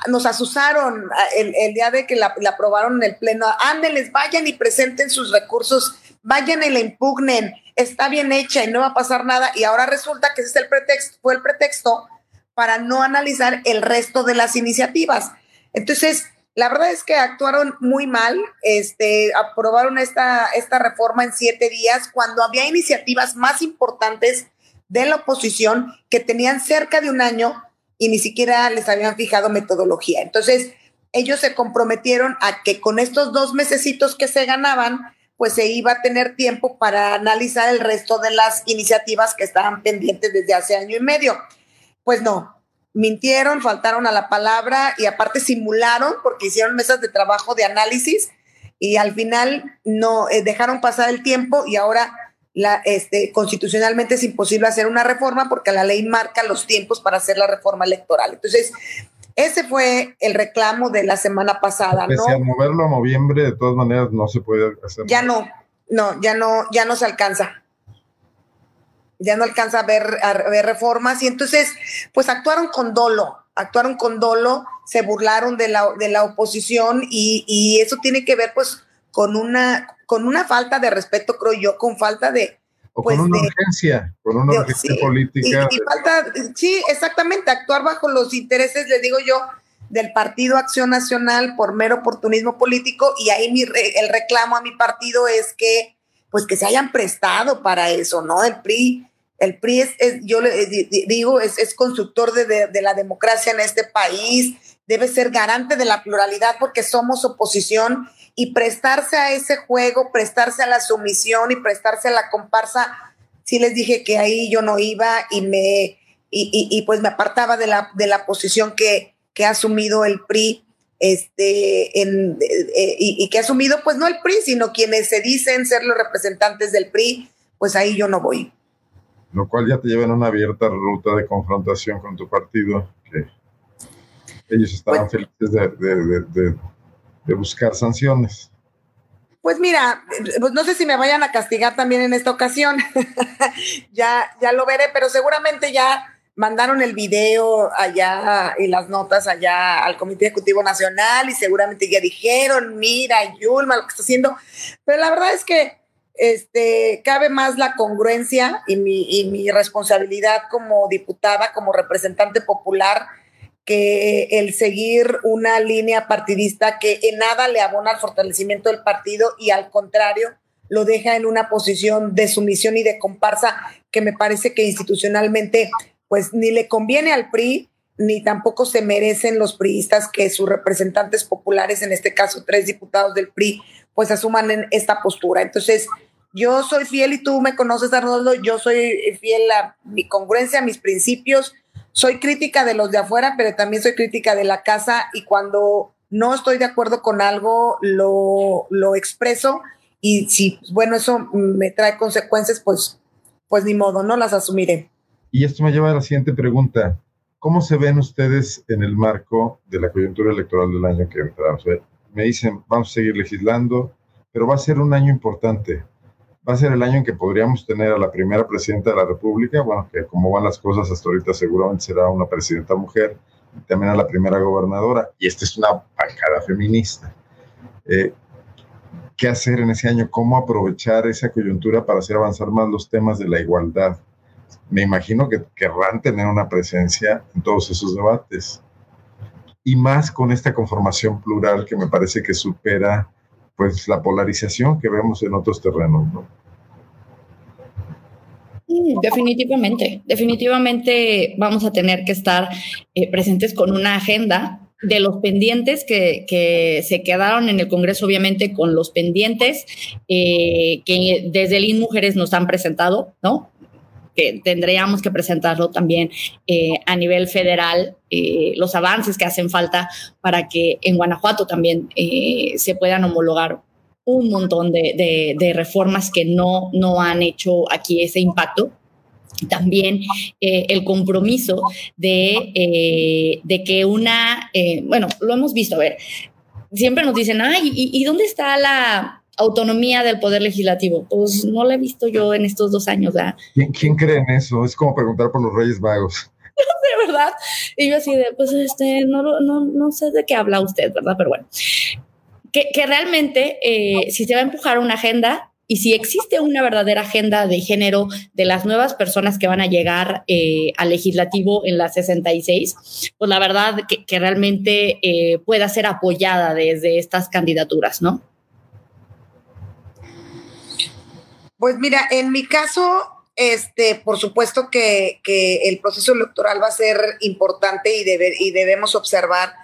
nos asusaron el, día de que la, aprobaron en el Pleno. Ándeles, vayan y presenten sus recursos, vayan y la impugnen, está bien hecha y no va a pasar nada. Y ahora resulta que ese es el pretexto, fue el pretexto para no analizar el resto de las iniciativas. Entonces, la verdad es que actuaron muy mal, este, aprobaron esta, esta reforma en siete días cuando había iniciativas más importantes de la oposición que tenían cerca de un año y ni siquiera les habían fijado metodología. Entonces, ellos se comprometieron a que con estos dos mesecitos que se ganaban, pues se iba a tener tiempo para analizar el resto de las iniciativas que estaban pendientes desde hace año y medio. Pues no, mintieron, faltaron a la palabra y aparte simularon porque hicieron mesas de trabajo de análisis y al final no eh, dejaron pasar el tiempo y ahora la, este, constitucionalmente es imposible hacer una reforma porque la ley marca los tiempos para hacer la reforma electoral. Entonces, ese fue el reclamo de la semana pasada. ¿no? al moverlo a noviembre, de todas maneras, no se puede hacer. Ya no, no, ya no, ya no se alcanza ya no alcanza a ver, a ver reformas y entonces pues actuaron con dolo, actuaron con dolo, se burlaron de la, de la oposición y, y, eso tiene que ver pues con una, con una falta de respeto, creo yo, con falta de... O con pues, una urgencia, con una urgencia política. Y, falta, sí, exactamente, actuar bajo los intereses, le digo yo, del Partido Acción Nacional por mero oportunismo político y ahí mi, el reclamo a mi partido es que pues que se hayan prestado para eso, ¿no? El PRI el PRI es, yo le digo, es, constructor de, la democracia en este país, debe ser garante de la pluralidad porque somos oposición y prestarse a ese juego, prestarse a la sumisión y prestarse a la comparsa. Sí les dije que ahí yo no iba y me y, pues me apartaba de la, de la posición que, que ha asumido el PRI este, en, eh, y, y, que ha asumido, pues no el PRI, sino quienes se dicen ser los representantes del PRI, pues ahí yo no voy lo cual ya te lleva en una abierta ruta de confrontación con tu partido, que ellos estaban pues felices de, buscar sanciones. Pues mira, pues no sé si me vayan a castigar también en esta ocasión, (laughs) ya, ya lo veré, pero seguramente ya mandaron el video allá y las notas allá al Comité Ejecutivo Nacional y seguramente ya dijeron, mira, Yulma, lo que está haciendo, pero la verdad es que este, cabe más la congruencia y mi, mi responsabilidad como diputada, como representante popular, que el seguir una línea partidista que en nada le abona al fortalecimiento del partido y al contrario lo deja en una posición de sumisión y de comparsa que me parece que institucionalmente pues ni le conviene al PRI ni tampoco se merecen los priistas que sus representantes populares, en este caso tres diputados del PRI, pues asuman en esta postura. Entonces, yo soy fiel y tú me conoces, Arnoldo, yo soy fiel a mi congruencia, a mis principios. Soy crítica de los de afuera, pero también soy crítica de la casa y cuando no estoy de acuerdo con algo, lo, lo expreso y si, bueno, eso me trae consecuencias, pues, pues ni modo, no las asumiré. Y esto me lleva a la siguiente pregunta. ¿Cómo se ven ustedes en el marco de la coyuntura electoral del año que entramos? Me dicen, vamos a seguir legislando, pero va a ser un año importante va a ser el año en que podríamos tener a la primera presidenta de la República, bueno, que como van las cosas hasta ahorita seguramente será una presidenta mujer, y también a la primera gobernadora, y esta es una bancada feminista. Eh, ¿Qué hacer en ese año? ¿Cómo aprovechar esa coyuntura para hacer avanzar más los temas de la igualdad? Me imagino que querrán tener una presencia en todos esos debates. Y más con esta conformación plural que me parece que supera pues la polarización que vemos en otros terrenos, ¿no? Definitivamente, definitivamente vamos a tener que estar eh, presentes con una agenda de los pendientes que, que, se quedaron en el Congreso, obviamente con los pendientes eh, que desde el Mujeres nos han presentado, ¿no? Que tendríamos que presentarlo también eh, a nivel federal, eh, los avances que hacen falta para que en Guanajuato también eh, se puedan homologar un montón de, reformas que no, no han hecho aquí ese impacto. También el compromiso de, de, que una, bueno, lo hemos visto, a ver, siempre nos dicen, ay, ¿y, dónde está la autonomía del poder legislativo? Pues no la he visto yo en estos dos años. ¿verdad? ¿Quién, cree en eso? Es como preguntar por los Reyes Magos. (laughs) de verdad. Y yo así de, pues este, no, no, no sé de qué habla usted, ¿verdad? Pero bueno, que, que realmente eh, si se va a empujar una agenda, y si existe una verdadera agenda de género de las nuevas personas que van a llegar eh, al legislativo en la 66, pues la verdad que, realmente eh, pueda ser apoyada desde estas candidaturas, ¿no? Pues mira, en mi caso, este, por supuesto que, el proceso electoral va a ser importante y, y debemos observar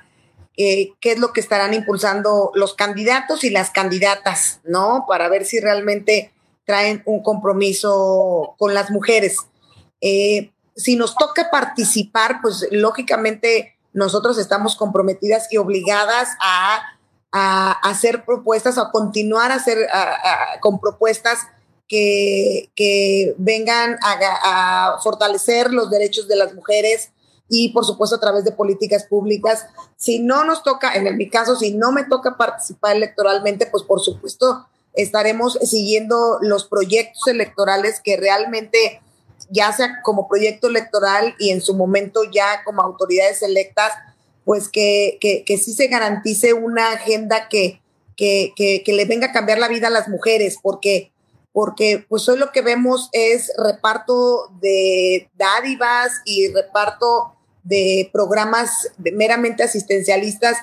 eh, qué es lo que estarán impulsando los candidatos y las candidatas, ¿no? Para ver si realmente traen un compromiso con las mujeres. Eh, si nos toca participar, pues lógicamente nosotros estamos comprometidas y obligadas a, hacer propuestas, a continuar a hacer con propuestas que, vengan a, a, fortalecer los derechos de las mujeres, y por supuesto a través de políticas públicas. Si no nos toca, en mi caso, si no me toca participar electoralmente, pues por supuesto estaremos siguiendo los proyectos electorales que realmente, ya sea como proyecto electoral y en su momento ya como autoridades electas, pues que, que, sí se garantice una agenda que, que, que, le venga a cambiar la vida a las mujeres, porque porque pues hoy lo que vemos es reparto de dádivas y reparto de programas meramente asistencialistas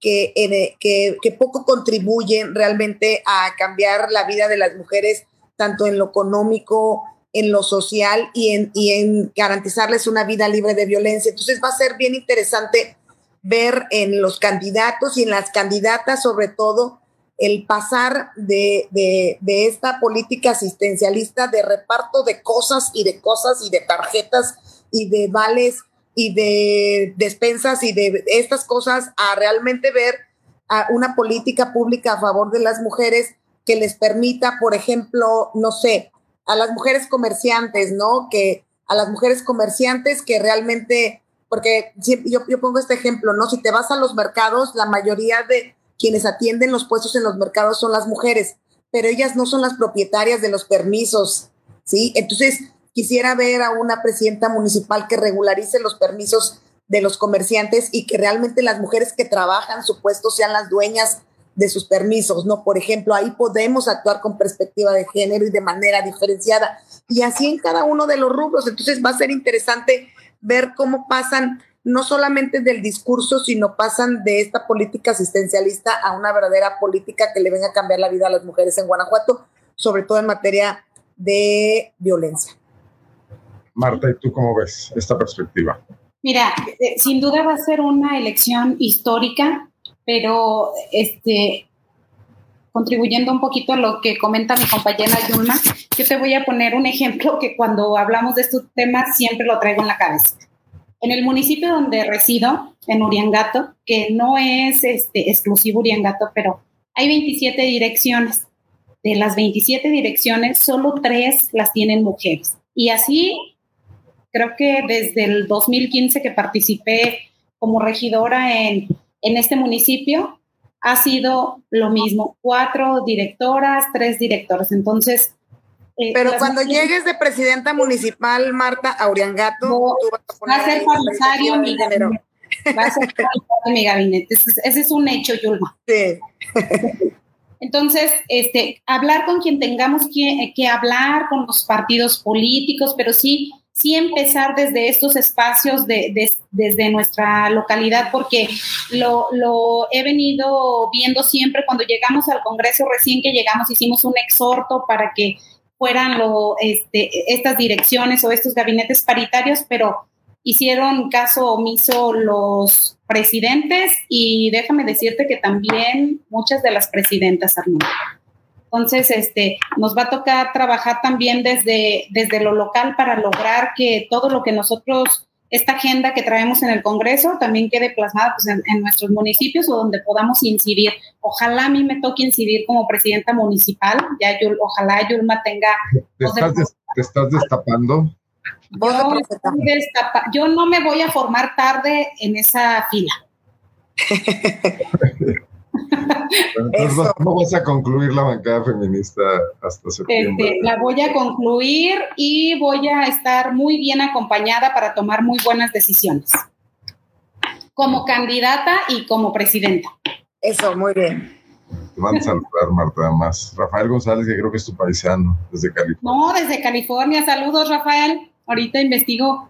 que, eh, que, poco contribuyen realmente a cambiar la vida de las mujeres, tanto en lo económico, en lo social y en, y en garantizarles una vida libre de violencia. Entonces va a ser bien interesante ver en los candidatos y en las candidatas sobre todo el pasar de, de, esta política asistencialista de reparto de cosas y de cosas y de tarjetas y de vales y de despensas y de estas cosas a realmente ver una política pública a favor de las mujeres que les permita, por ejemplo, no sé, a las mujeres comerciantes, ¿no? Que a las mujeres comerciantes que realmente, porque yo, yo pongo este ejemplo, ¿no? Si te vas a los mercados, la mayoría de quienes atienden los puestos en los mercados son las mujeres, pero ellas no son las propietarias de los permisos, ¿sí? Entonces, Quisiera ver a una presidenta municipal que regularice los permisos de los comerciantes y que realmente las mujeres que trabajan su puesto sean las dueñas de sus permisos, ¿no? Por ejemplo, ahí podemos actuar con perspectiva de género y de manera diferenciada. Y así en cada uno de los rubros. Entonces va a ser interesante ver cómo pasan no solamente del discurso, sino pasan de esta política asistencialista a una verdadera política que le venga a cambiar la vida a las mujeres en Guanajuato, sobre todo en materia de violencia. Marta, ¿y tú cómo ves esta perspectiva? Mira, eh, sin duda va a ser una elección histórica, pero este, contribuyendo un poquito a lo que comenta mi compañera Yulma, yo te voy a poner un ejemplo que cuando hablamos de estos temas siempre lo traigo en la cabeza. En el municipio donde resido, en Uriangato, que no es este, exclusivo Uriangato, pero hay 27 direcciones. De las 27 direcciones, solo tres las tienen mujeres. Y así Creo que desde el 2015 que participé como regidora en, en este municipio, ha sido lo mismo, cuatro directoras, tres directores. Entonces... Eh, Pero cuando llegues de presidenta municipal, Marta Auriangato, va a ser comisario mi gabinete. Va a ser (laughs) mi gabinete. Ese, es un hecho, Yulma. Sí. (laughs) Entonces, este, hablar con quien tengamos que, que hablar, con los partidos políticos, pero sí sí empezar desde estos espacios de, desde nuestra localidad, porque lo, lo, he venido viendo siempre cuando llegamos al Congreso, recién que llegamos hicimos un exhorto para que fueran este, estas direcciones o estos gabinetes paritarios, pero hicieron caso omiso los presidentes y déjame decirte que también muchas de las presidentas, Arnulfo. Entonces, este, nos va a tocar trabajar también desde, desde lo local para lograr que todo lo que nosotros, esta agenda que traemos en el Congreso, también quede plasmada pues, en, nuestros municipios o donde podamos incidir. Ojalá a mí me toque incidir como presidenta municipal, ya yo, ojalá Yulma tenga... ¿Te estás, te estás destapando? Yo, yo no me voy a formar tarde en esa fila. (laughs) entonces, ¿cómo vas a concluir la bancada feminista hasta septiembre? Este, la voy a concluir y voy a estar muy bien acompañada para tomar muy buenas decisiones. Como candidata y como presidenta. Eso, muy bien. Te van a saludar, Marta, además. Rafael González, que creo que es tu paisano, desde California. No, desde California. Saludos, Rafael. Ahorita investigo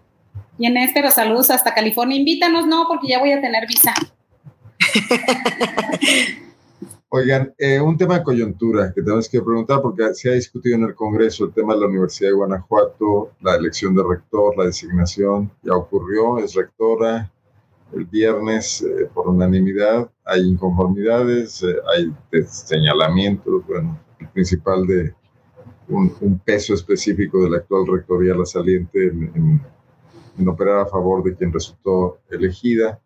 quién es, pero saludos hasta California. Invítanos, no, porque ya voy a tener visa. (laughs) Oigan, eh, un tema de coyuntura que tenemos que preguntar, porque se ha discutido en el Congreso el tema de la Universidad de Guanajuato, la elección de rector, la designación, ya ocurrió, es rectora, el viernes eh, por unanimidad, hay inconformidades, eh, hay señalamientos, bueno, el principal de un, peso específico de la actual rectoría, la saliente, en, en, operar a favor de quien resultó elegida.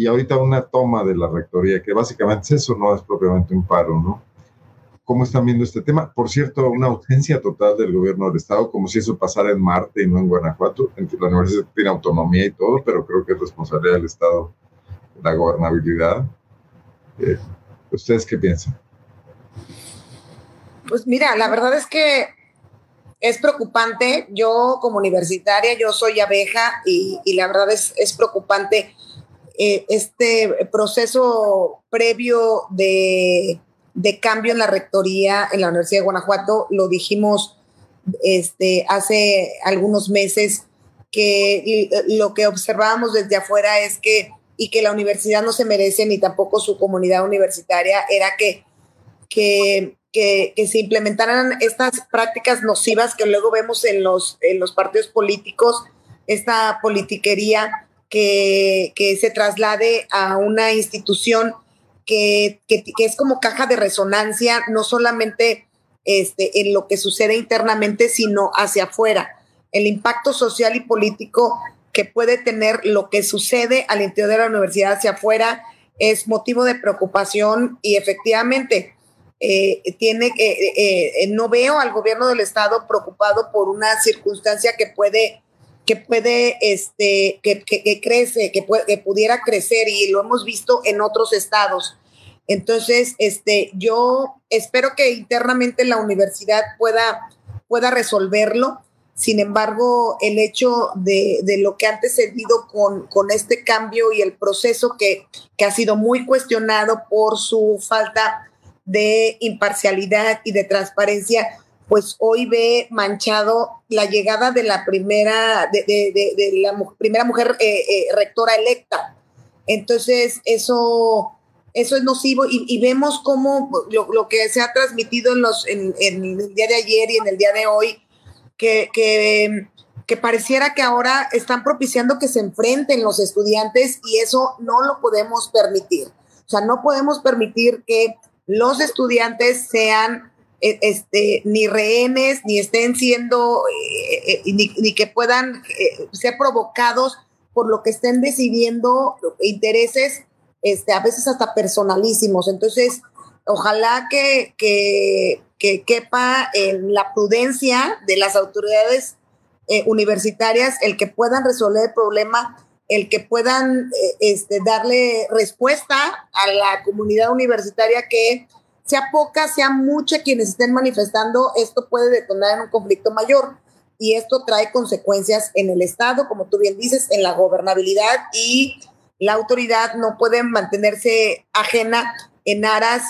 Y ahorita una toma de la rectoría, que básicamente eso, no es propiamente un paro, ¿no? ¿Cómo están viendo este tema? Por cierto, una ausencia total del gobierno del Estado, como si eso pasara en Marte y no en Guanajuato. La universidad tiene autonomía y todo, pero creo que es responsabilidad del Estado la gobernabilidad. Eh, ¿Ustedes qué piensan? Pues mira, la verdad es que es preocupante. Yo como universitaria, yo soy abeja y, la verdad es, es preocupante eh, este proceso previo de de cambio en la rectoría en la Universidad de Guanajuato. Lo dijimos este, hace algunos meses que lo que observábamos desde afuera es que, y que la universidad no se merece, ni tampoco su comunidad universitaria, era que, que, que, se implementaran estas prácticas nocivas que luego vemos en los, en los partidos políticos, esta politiquería que, que se traslade a una institución que, es como caja de resonancia, no solamente este, en lo que sucede internamente, sino hacia afuera. El impacto social y político que puede tener lo que sucede al interior de la universidad hacia afuera es motivo de preocupación y efectivamente eh, tiene eh, eh, no veo al gobierno del estado preocupado por una circunstancia que puede que puede, este, que, que, crece, que, que pudiera crecer y lo hemos visto en otros estados. Entonces, este, yo espero que internamente la universidad pueda, pueda resolverlo. Sin embargo, el hecho de, lo que ha antecedido con, con, este cambio y el proceso que, que ha sido muy cuestionado por su falta de imparcialidad y de transparencia, pues hoy ve manchado la llegada de la primera, de, la primera mujer eh, eh, rectora electa. Entonces, eso eso es nocivo y, vemos cómo lo, que se ha transmitido en, los, en, el día de ayer y en el día de hoy, que, que, pareciera que ahora están propiciando que se enfrenten los estudiantes y eso no lo podemos permitir. O sea, no podemos permitir que los estudiantes sean este, ni rehenes, ni estén siendo, eh, eh, ni, que puedan eh, ser provocados por lo que estén decidiendo intereses este, a veces hasta personalísimos. Entonces, ojalá que, que, quepa en la prudencia de las autoridades universitarias el que puedan resolver el problema, el que puedan este, darle respuesta a la comunidad universitaria que sea poca, sea mucha quienes estén manifestando, esto puede detonar en un conflicto mayor y esto trae consecuencias en el Estado, como tú bien dices, en la gobernabilidad y la autoridad no puede mantenerse ajena en aras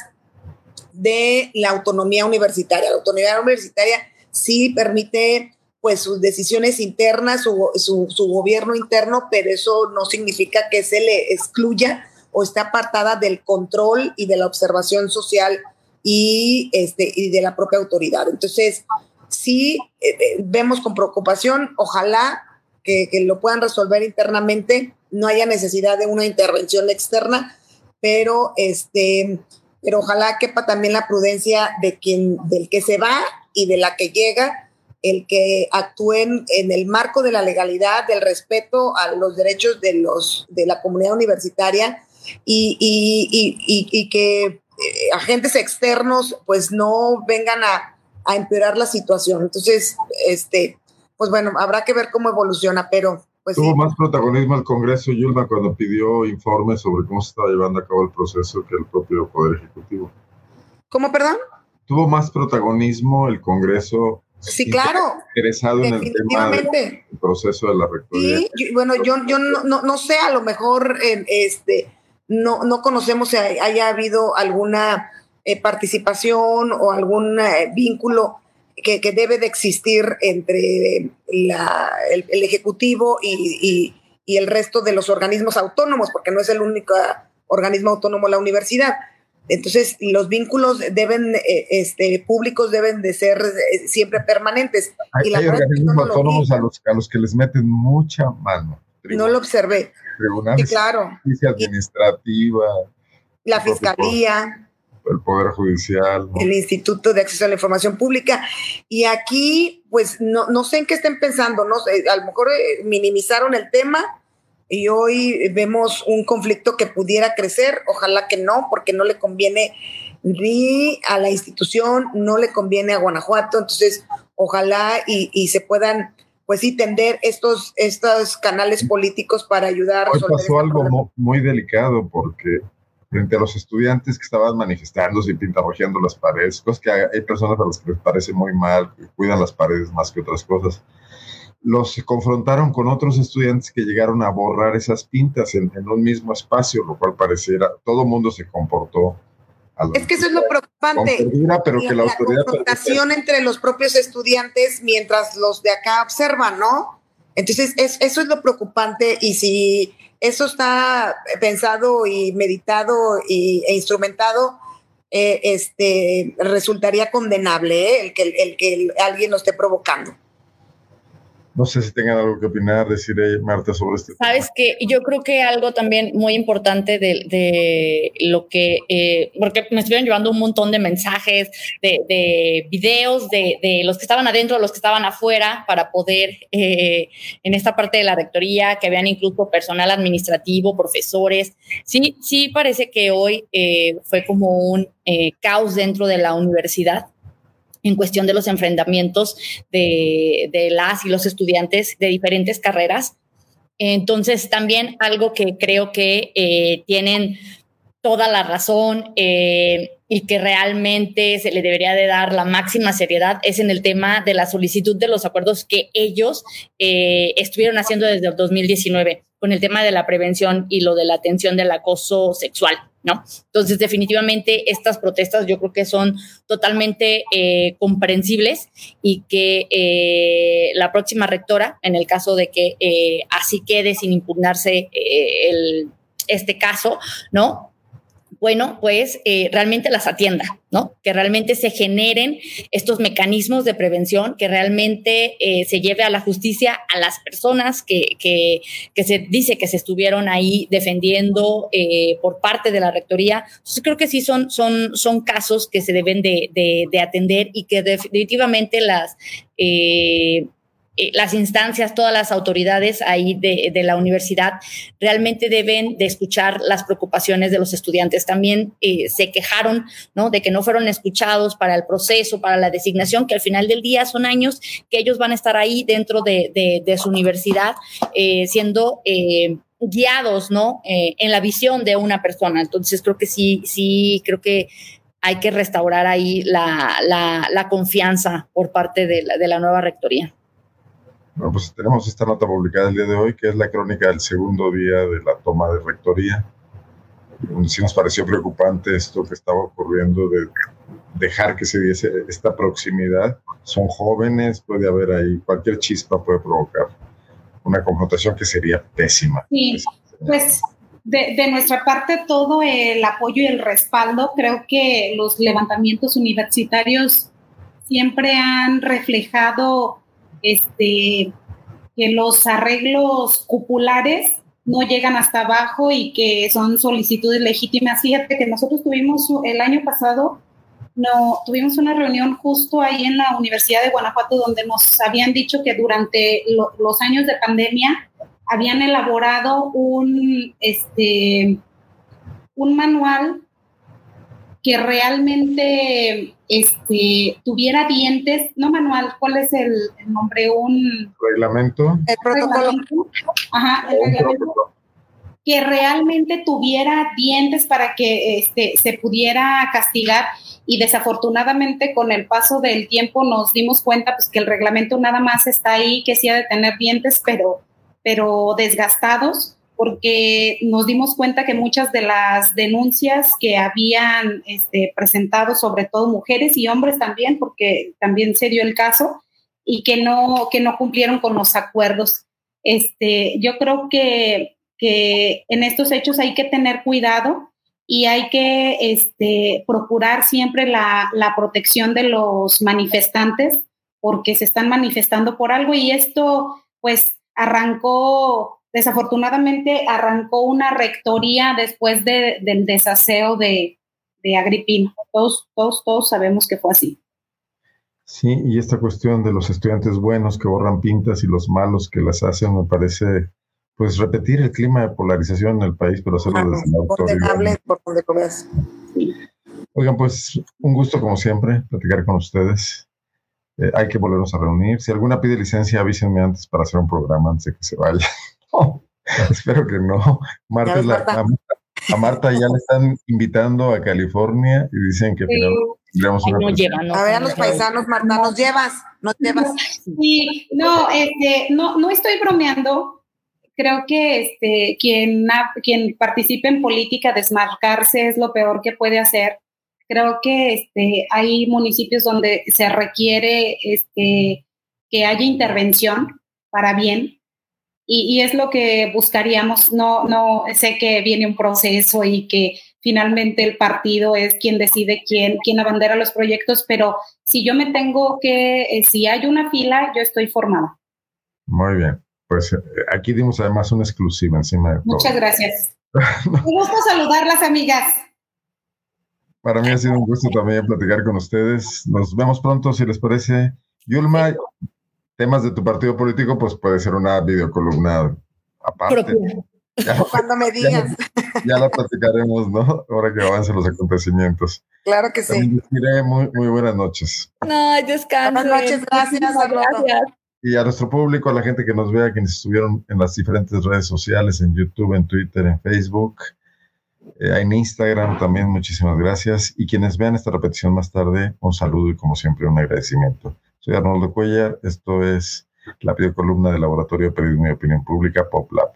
de la autonomía universitaria. La autonomía universitaria sí permite pues sus decisiones internas, su, su, gobierno interno, pero eso no significa que se le excluya o esté apartada del control y de la observación social y, este, y de la propia autoridad. Entonces, sí eh, eh, vemos con preocupación, ojalá que, lo puedan resolver internamente no haya necesidad de una intervención externa, pero este, pero ojalá quepa también la prudencia de quien, del que se va y de la que llega, el que actúen en el marco de la legalidad, del respeto a los derechos de los de la comunidad universitaria y, y, que eh, agentes externos pues no vengan a, a empeorar la situación. Entonces, este, pues bueno, habrá que ver cómo evoluciona, pero pues Tuvo más protagonismo el Congreso, Yulma, cuando pidió informes sobre cómo se estaba llevando a cabo el proceso que el propio Poder Ejecutivo. ¿Cómo, perdón? Tuvo más protagonismo el Congreso. Sí, claro. Interesado en el tema del proceso de la rectoría. Sí, bueno, yo, yo no, no, no, sé, a lo mejor este, no, no conocemos si haya habido alguna eh, participación o algún eh, vínculo que, que, debe de existir entre la, el, el, Ejecutivo y, y, y, el resto de los organismos autónomos, porque no es el único organismo autónomo la universidad. Entonces, los vínculos deben, eh, este, públicos deben de ser eh, siempre permanentes. Hay, y la hay organismos no autónomos a los, a los que les meten mucha mano. Tribunal, no lo observé. Tribunales, sí, claro. Justicia administrativa. La fiscalía. El Poder Judicial. ¿no? El Instituto de Acceso a la Información Pública. Y aquí, pues, no, no sé en qué estén pensando, no sé, a lo mejor eh, minimizaron el tema y hoy vemos un conflicto que pudiera crecer, ojalá que no, porque no le conviene ni a la institución, no le conviene a Guanajuato, entonces ojalá y, y se puedan pues sí tender estos, estos canales políticos para ayudar. Hoy pasó algo muy, muy delicado porque frente a los estudiantes que estaban manifestándose y pintarrojeando las paredes, cosas que hay personas a las que les parece muy mal, que cuidan las paredes más que otras cosas los confrontaron con otros estudiantes que llegaron a borrar esas pintas en, en un mismo espacio, lo cual pareciera, todo el mundo se comportó. Es que eso es lo preocupante. Perdura, pero que la, confrontación entre los propios estudiantes mientras los de acá observan, ¿no? Entonces, es, eso es lo preocupante y si eso está pensado y meditado y, e instrumentado, eh, este, resultaría condenable ¿eh? el, que, el, que el, alguien lo esté provocando. No sé si tengan algo que opinar, decir, Marta, sobre este Sabes que yo creo que algo también muy importante de, de lo que, eh, porque me estuvieron llevando un montón de mensajes, de, de videos de, de, los que estaban adentro, los que estaban afuera, para poder, eh, en esta parte de la rectoría, que habían incluso personal administrativo, profesores. Sí, sí parece que hoy eh, fue como un eh, caos dentro de la universidad en cuestión de los enfrentamientos de, las y los estudiantes de diferentes carreras. Entonces, también algo que creo que eh, tienen toda la razón eh, y que realmente se le debería de dar la máxima seriedad es en el tema de la solicitud de los acuerdos que ellos eh, estuvieron haciendo desde el 2019 con el tema de la prevención y lo de la atención del acoso sexual. ¿No? Entonces, definitivamente estas protestas yo creo que son totalmente eh, comprensibles y que eh, la próxima rectora, en el caso de que eh, así quede sin impugnarse el, este caso, ¿no? Bueno, pues eh, realmente las atienda, ¿no? Que realmente se generen estos mecanismos de prevención, que realmente eh, se lleve a la justicia a las personas que, que, se dice que se estuvieron ahí defendiendo eh, por parte de la rectoría. Entonces creo que sí son, son, son casos que se deben de, de, de atender y que definitivamente las eh, las instancias, todas las autoridades ahí de, de, la universidad realmente deben de escuchar las preocupaciones de los estudiantes. También eh, se quejaron ¿no? de que no fueron escuchados para el proceso, para la designación, que al final del día son años que ellos van a estar ahí dentro de, su universidad eh, siendo... Eh, guiados, ¿no? Eh, en la visión de una persona. Entonces creo que sí, sí, creo que hay que restaurar ahí la, la, la confianza por parte de la, de la nueva rectoría. Bueno, pues tenemos esta nota publicada el día de hoy, que es la crónica del segundo día de la toma de rectoría. Sí nos pareció preocupante esto que estaba ocurriendo de dejar que se diese esta proximidad. Son jóvenes, puede haber ahí, cualquier chispa puede provocar una confrontación que sería pésima. Sí, pues de, de, nuestra parte todo el apoyo y el respaldo. Creo que los levantamientos universitarios siempre han reflejado este, que los arreglos cupulares no llegan hasta abajo y que son solicitudes legítimas. Fíjate que nosotros tuvimos el año pasado, no, tuvimos una reunión justo ahí en la Universidad de Guanajuato donde nos habían dicho que durante lo, los años de pandemia habían elaborado un, este, un manual que realmente este, tuviera dientes, no manual, ¿cuál es el, nombre? Un reglamento. El protocolo. Ajá, el reglamento. Que realmente tuviera dientes para que este, se pudiera castigar y desafortunadamente con el paso del tiempo nos dimos cuenta pues que el reglamento nada más está ahí, que sí ha de tener dientes, pero, pero desgastados porque nos dimos cuenta que muchas de las denuncias que habían este, presentado, sobre todo mujeres y hombres también, porque también se dio el caso, y que no, que no cumplieron con los acuerdos. Este, yo creo que, que en estos hechos hay que tener cuidado y hay que este, procurar siempre la, la protección de los manifestantes porque se están manifestando por algo y esto pues arrancó desafortunadamente arrancó una rectoría después del desaseo de, de Agripino. Todos, todos, todos sabemos que fue así. Sí, y esta cuestión de los estudiantes buenos que borran pintas y los malos que las hacen, me parece, pues repetir el clima de polarización en el país, pero hacerlo desde la por donde comes. Oigan, pues un gusto como siempre platicar con ustedes. Eh, hay que volvernos a reunir. Si alguna pide licencia, avísenme antes para hacer un programa antes de que se vaya. (laughs) espero que no. Marta a Marta ya le están invitando a California y dicen que finalmente A ver a los paisanos, Marta, ¿nos llevas? ¿Nos llevas? Sí, no, este, no, no estoy bromeando. Creo que este, quien, quien participe en política, desmarcarse es lo peor que puede hacer. Creo que este, hay municipios donde se requiere este, que haya intervención para bien, y, es lo que buscaríamos. No, no sé que viene un proceso y que finalmente el partido es quien decide quién, quién abandera los proyectos, pero si yo me tengo que, eh, si hay una fila, yo estoy formada. Muy bien. Pues aquí dimos además una exclusiva encima de Muchas gracias. (laughs) un gusto saludarlas, amigas. Para mí ha sido un gusto también platicar con ustedes. Nos vemos pronto, si les parece. Yulma, temas de tu partido político, pues puede ser una videocolumna aparte. (laughs) Cuando me (laughs) digas. (laughs) Ya, la platicaremos, ¿no? Ahora que avancen los acontecimientos. Claro que sí. muy, muy buenas noches. No, descanso. Buenas noches, gracias. gracias. Y a nuestro público, a la gente que nos vea, quienes estuvieron en las diferentes redes sociales, en YouTube, en Twitter, en Facebook, eh, en Instagram también, muchísimas gracias. Y quienes vean esta repetición más tarde, un saludo y como siempre un agradecimiento. Soy Arnoldo Cuellar, esto es la columna del Laboratorio de Periodismo y Opinión Pública, PopLab.